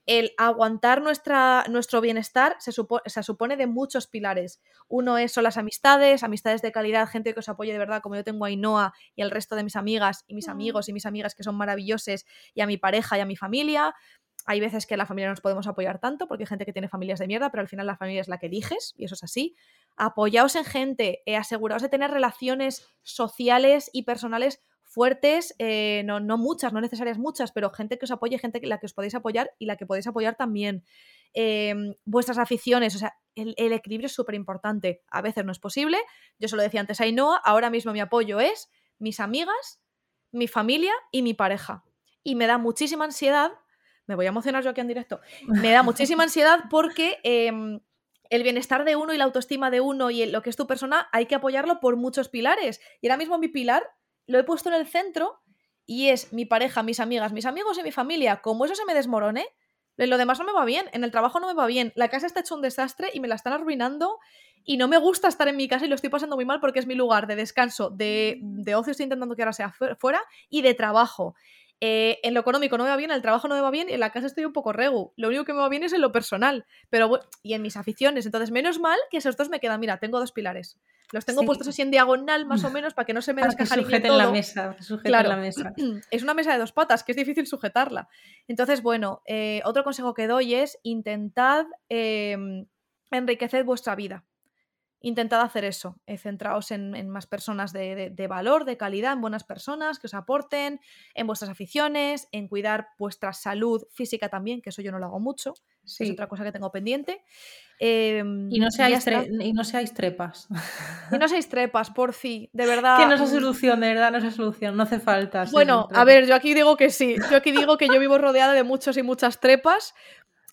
el aguantar nuestra, nuestro bienestar se, se, supone de muchos pilares. Uno es, son las amistades, amistades de calidad, gente que os apoye de verdad, como yo tengo a Ainhoa y el resto de mis amigas y mis amigos y mis amigas que son maravillosos, y a mi pareja y a mi familia. Hay veces que la familia no nos podemos apoyar tanto porque hay gente que tiene familias de mierda, pero al final la familia es la que eliges y eso es así. Apoyaos en gente, eh, aseguraos de tener relaciones sociales y personales fuertes, eh, no, no, muchas, no necesarias muchas, pero gente que os apoye, gente que la que os podéis apoyar y la que podéis apoyar también. Em, vuestras aficiones, o sea, el, equilibrio es súper importante. A veces no es posible. Yo se lo decía antes a Ainhoa, ahora mismo mi apoyo es mis amigas, mi familia y mi pareja. Y me da muchísima ansiedad, me voy a emocionar yo aquí en directo, me da muchísima ansiedad porque... Em, el bienestar de uno y la autoestima de uno y lo que es tu persona hay que apoyarlo por muchos pilares. Y ahora mismo mi pilar lo he puesto en el centro y es mi pareja, mis amigas, mis amigos y mi familia. Como eso se me desmorone, lo demás no me va bien, en el trabajo no me va bien, la casa está hecho un desastre y me la están arruinando y no me gusta estar en mi casa y lo estoy pasando muy mal porque es mi lugar de descanso, de, de ocio, estoy intentando que ahora sea fuera y de trabajo. Eh, en lo económico no me va bien, en el trabajo no me va bien y en la casa estoy un poco regu. Lo único que me va bien es en lo personal pero y en mis aficiones. Entonces, menos mal que esos dos me quedan. Mira, tengo dos pilares. Los tengo puestos así en diagonal, más o menos, para que no se me descajarille todo. la mesa, claro. la mesa. Es una mesa de dos patas, que es difícil sujetarla. Entonces, bueno, eh, otro consejo que doy es intentad em, enriquecer vuestra vida intentad hacer eso, eh, centraos en, más personas de, valor, de calidad, en buenas personas que os aporten, en vuestras aficiones, en cuidar vuestra salud física también, que eso yo no lo hago mucho, es otra cosa que tengo pendiente. Em, y, no seáis y no seáis trepas. Y no seáis trepas, por fin, de verdad. que no es solución, de verdad, no es solución, no hace falta. Bueno, a ver, yo aquí digo que sí, yo aquí digo que yo vivo rodeada de muchos y muchas trepas.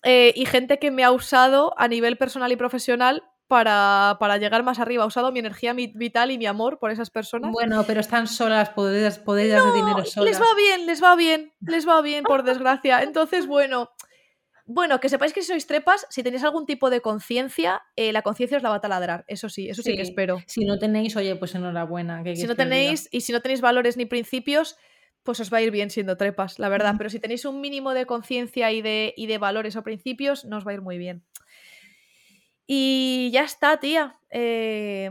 Eh, y gente que me ha usado a nivel personal y profesional para, llegar más arriba. He usado mi energía vital y mi amor por esas personas. Bueno, pero están solas, podéis, podéis de dinero solas. Les va bien, les va bien, les va bien, por desgracia. Entonces, bueno, Bueno, que sepáis que si sois trepas, si tenéis algún tipo de conciencia, eh, la conciencia os la va a taladrar. Eso sí, eso sí, que espero. Si no tenéis, oye, pues enhorabuena. si no tenéis, y si no tenéis valores ni principios, pues os va a ir bien siendo trepas, la verdad. Pero si tenéis un mínimo de conciencia y de, y de valores o principios, no os va a ir muy bien. Y ya está, tía. Eh,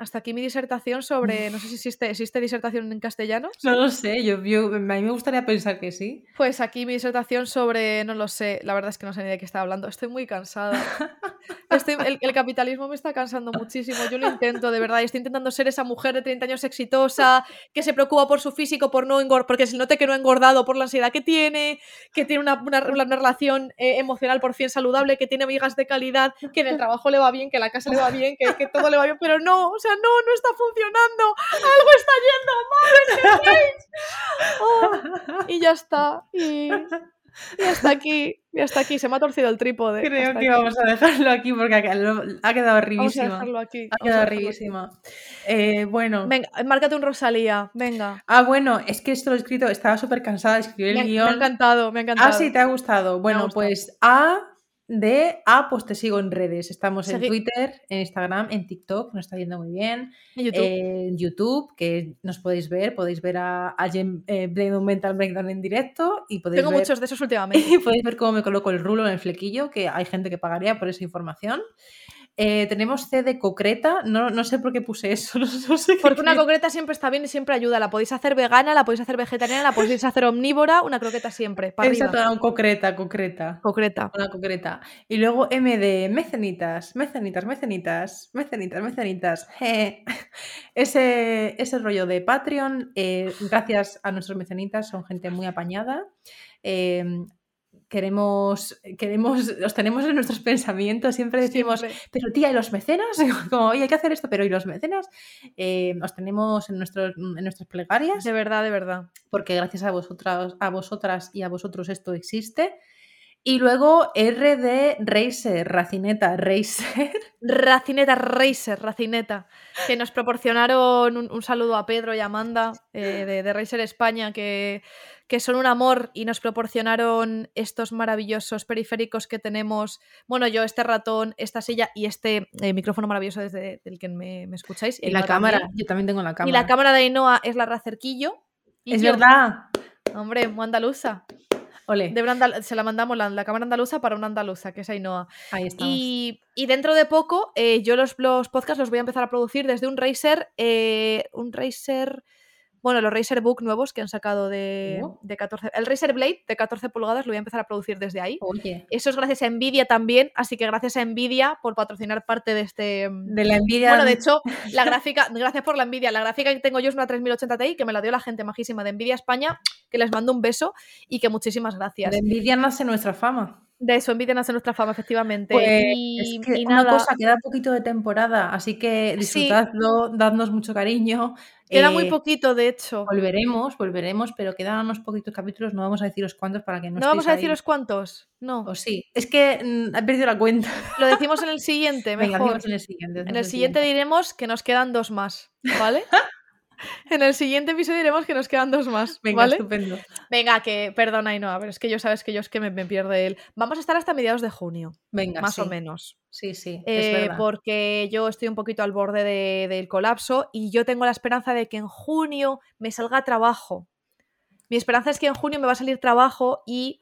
hasta aquí mi disertación sobre. No sé si existe, ¿existe disertación en castellano. No lo sé, yo, a mí me gustaría pensar que sí. Pues aquí mi disertación sobre. No lo sé, la verdad es que no sé ni de qué está hablando. Estoy muy cansada. el, capitalismo me está cansando muchísimo. Yo lo intento, de verdad. Estoy intentando ser esa mujer de 30 años exitosa, que se preocupa por su físico, por no engordar, porque se note que no ha engordado por la ansiedad que tiene, que tiene una, una, relación eh, emocional por fin saludable, que tiene amigas de calidad, que en el trabajo le va bien, que en la casa le va bien, que, que todo le va bien, pero no, o sea, no, no está funcionando, algo está yendo mal oh, y ya está. Y, hasta aquí, y hasta aquí, se me ha torcido el trípode. Creo que vamos a dejarlo aquí porque ha quedado horriblísima. Ha quedado horriblísima. Eh, bueno. Venga, márcate un Rosalía, venga. Ah, bueno, es que esto lo he escrito, estaba súper cansada de escribir el guion. Me ha encantado, me ha encantado. Ah, sí, te ha gustado. Bueno, pues A de Ah, pues te sigo en redes. Estamos en Twitter, en Instagram, en TikTok, nos está yendo muy bien. En YouTube, que nos podéis ver, podéis ver a, a Jen, eh, Mental Breakdown en directo. Y podéis Tengo muchos de esos últimamente. Y podéis ver cómo me coloco el rulo en el flequillo, que hay gente que pagaría por esa información. Eh, tenemos C de concreta, no, no, sé por qué puse eso. No, sé Porque una concreta siempre está bien y siempre ayuda. La podéis hacer vegana, la podéis hacer vegetariana, la podéis hacer omnívora, una croqueta siempre. Para Exacto, una concreta, concreta. Concreta. Una concreta. Y luego M de mecenitas, mecenitas, mecenitas, mecenitas, mecenitas. Ese, ese rollo de Patreon, eh, gracias a nuestros mecenitas, son gente muy apañada. Eh, queremos, queremos, los tenemos en nuestros pensamientos, siempre decimos, pero tía, ¿y los mecenas? Como, oye, hay que hacer esto, pero ¿y los mecenas? Eh, los tenemos en, nuestros, en nuestras plegarias. De verdad, de verdad. Porque gracias a vosotras, a vosotras y a vosotros esto existe. Y luego R de Racer, Racineta, Racer. Racineta, Racer, Racineta. Que nos proporcionaron un, saludo a Pedro y Amanda eh, de, de Racer España, que que son un amor y nos proporcionaron estos maravillosos periféricos que tenemos. Bueno, yo, este ratón, esta silla y este eh, micrófono maravilloso desde el que me, escucháis. Y la cámara, yo también tengo la cámara. Y la cámara de Ainhoa es la Racerquillo. es verdad. Hombre, muy andaluza. Ole. se la mandamos la, cámara andaluza para una andaluza, que es Ainhoa. Ahí estamos. Y, dentro de poco, eh, yo los, los podcasts los voy a empezar a producir desde un Razer, eh, un Razer bueno, los Razer Book nuevos que han sacado de, 14. El Razer Blade de 14 pulgadas lo voy a empezar a producir desde ahí. Eso es gracias a Nvidia también, así que gracias a Nvidia por patrocinar parte de este. Mm, de la Nvidia. Bueno, de hecho, la gráfica, gracias por la Nvidia. La gráfica que tengo yo es una 3080 Ti que me la dio la gente majísima de Nvidia España, que les mando un beso y que muchísimas gracias. De Nvidia nace nuestra fama. De eso, Nvidia nace nuestra fama, efectivamente. Pues, y, una cosa, queda poquito de temporada, así que disfrutadlo, dadnos mucho cariño. Queda muy eh, poquito, de hecho. Volveremos, volveremos, pero quedan unos poquitos capítulos, no vamos a deciros cuántos para que no No vamos a deciros cuántos, no. O sí, es que mm, he perdido la cuenta. Lo decimos en el siguiente, mejor. en el siguiente. En el siguiente diremos que nos quedan dos más, ¿vale? En el siguiente episodio diremos que nos quedan dos más. Venga, ¿vale? estupendo. Venga, que perdona, y no, a ver, es que yo sabes que yo es que me, pierde el. Vamos a estar hasta mediados de junio. Venga, más o menos. Sí, sí. Eh, porque yo estoy un poquito al borde del colapso y yo tengo la esperanza de que en junio me salga trabajo. Mi esperanza es que en junio me va a salir trabajo y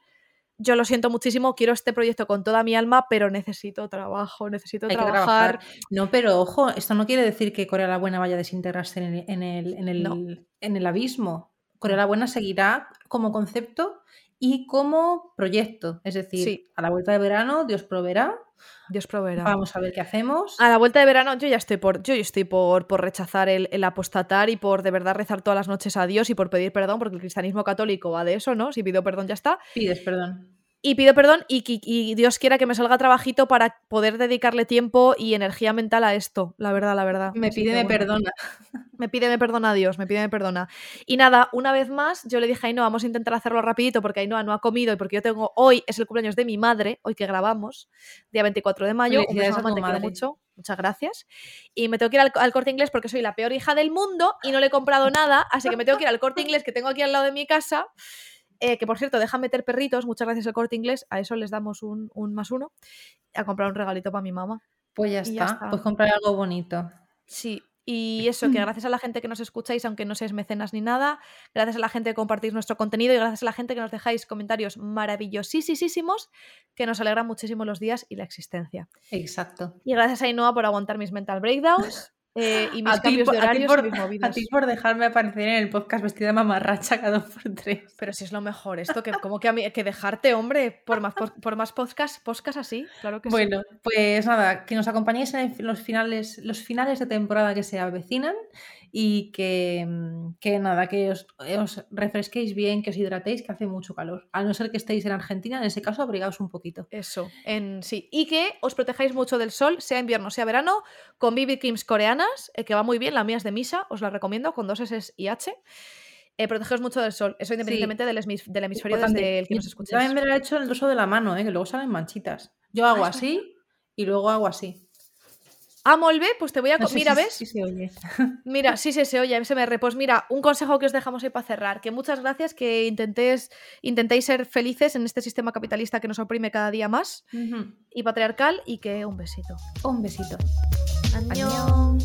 yo lo siento muchísimo, quiero este proyecto con toda mi alma, pero necesito trabajo, necesito trabajar. No, pero ojo, esto no quiere decir que Corea la Buena vaya a desintegrarse en el, en el, en el, abismo. Corea la Buena seguirá como concepto y como proyecto. Es decir, a la vuelta de verano, Dios proveerá. Dios proveerá. Vamos a ver qué hacemos. A la vuelta de verano, yo ya estoy por, yo estoy por, por rechazar el, el, apostatar y por de verdad rezar todas las noches a Dios y por pedir perdón, porque el cristianismo católico va de eso, ¿no? Si pido perdón, ya está. Pides perdón. Y pido perdón y, Dios quiera que me salga trabajito para poder dedicarle tiempo y energía mental a esto, la verdad, la verdad. Me pide, me perdona. Me pide, me perdona Dios, me pide, me perdona. Y nada, una vez más, yo le dije a Ainhoa, vamos a intentar hacerlo rapidito porque Ainhoa no ha comido y porque yo tengo, hoy es el cumpleaños de mi madre, hoy que grabamos, día 24 de mayo, un beso, mamá, te quiero mucho, muchas gracias. Y me tengo que ir al, al, corte inglés porque soy la peor hija del mundo y no le he comprado nada, así que me tengo que ir al corte inglés que tengo aquí al lado de mi casa Eh, que por cierto, dejan meter perritos, muchas gracias al corte inglés, a eso les damos un, un más uno, a comprar un regalito para mi mamá. Pues ya Y ya está, está. pues comprar algo bonito. Sí, y eso, que gracias a la gente que nos escucháis, aunque no seáis mecenas ni nada, gracias a la gente que compartís nuestro contenido y gracias a la gente que nos dejáis comentarios maravillosísimos que nos alegran muchísimo los días y la existencia. Exacto. Y gracias a Ainhoa por aguantar mis mental breakdowns eh, y mis A cambios de horarios por- y mis a ti por dejarme aparecer en el podcast vestida de mamarracha cada dos por tres. Pero si es lo mejor esto, que como que a mí, que dejarte, hombre, por más, por, por más podcast, podcast así, claro que sí. Bueno, pues nada, que nos acompañéis en los finales, los finales de temporada que se avecinan y que, mm, que nada, que os, os refresquéis bien, que os hidratéis, que hace mucho calor. A no ser que estéis en Argentina, en ese caso abrigaos un poquito. Eso, en sí. Y que os protejáis mucho del sol, sea invierno, sea verano, con BB Creams coreanas, eh, que va muy bien, la mía es de Misa, os la recomiendo, con dos S y H. Eh, protegeos mucho del sol, eso independientemente del, hemis- del hemisferio Importante. desde el que nos escuchéis. También me lo he hecho en el dorso de la mano, ¿eh? que luego salen manchitas. Yo hago Ah, así y luego hago así. Ah, Molve, pues te voy a... No sé mira, si- ¿ves? si se oye. Mira, sí, sí, se oye, SMR. Pues mira, un consejo que os dejamos ahí para cerrar, que muchas gracias, que intentéis, intentéis ser felices en este sistema capitalista que nos oprime cada día más y patriarcal y que un besito. Un besito. Añón.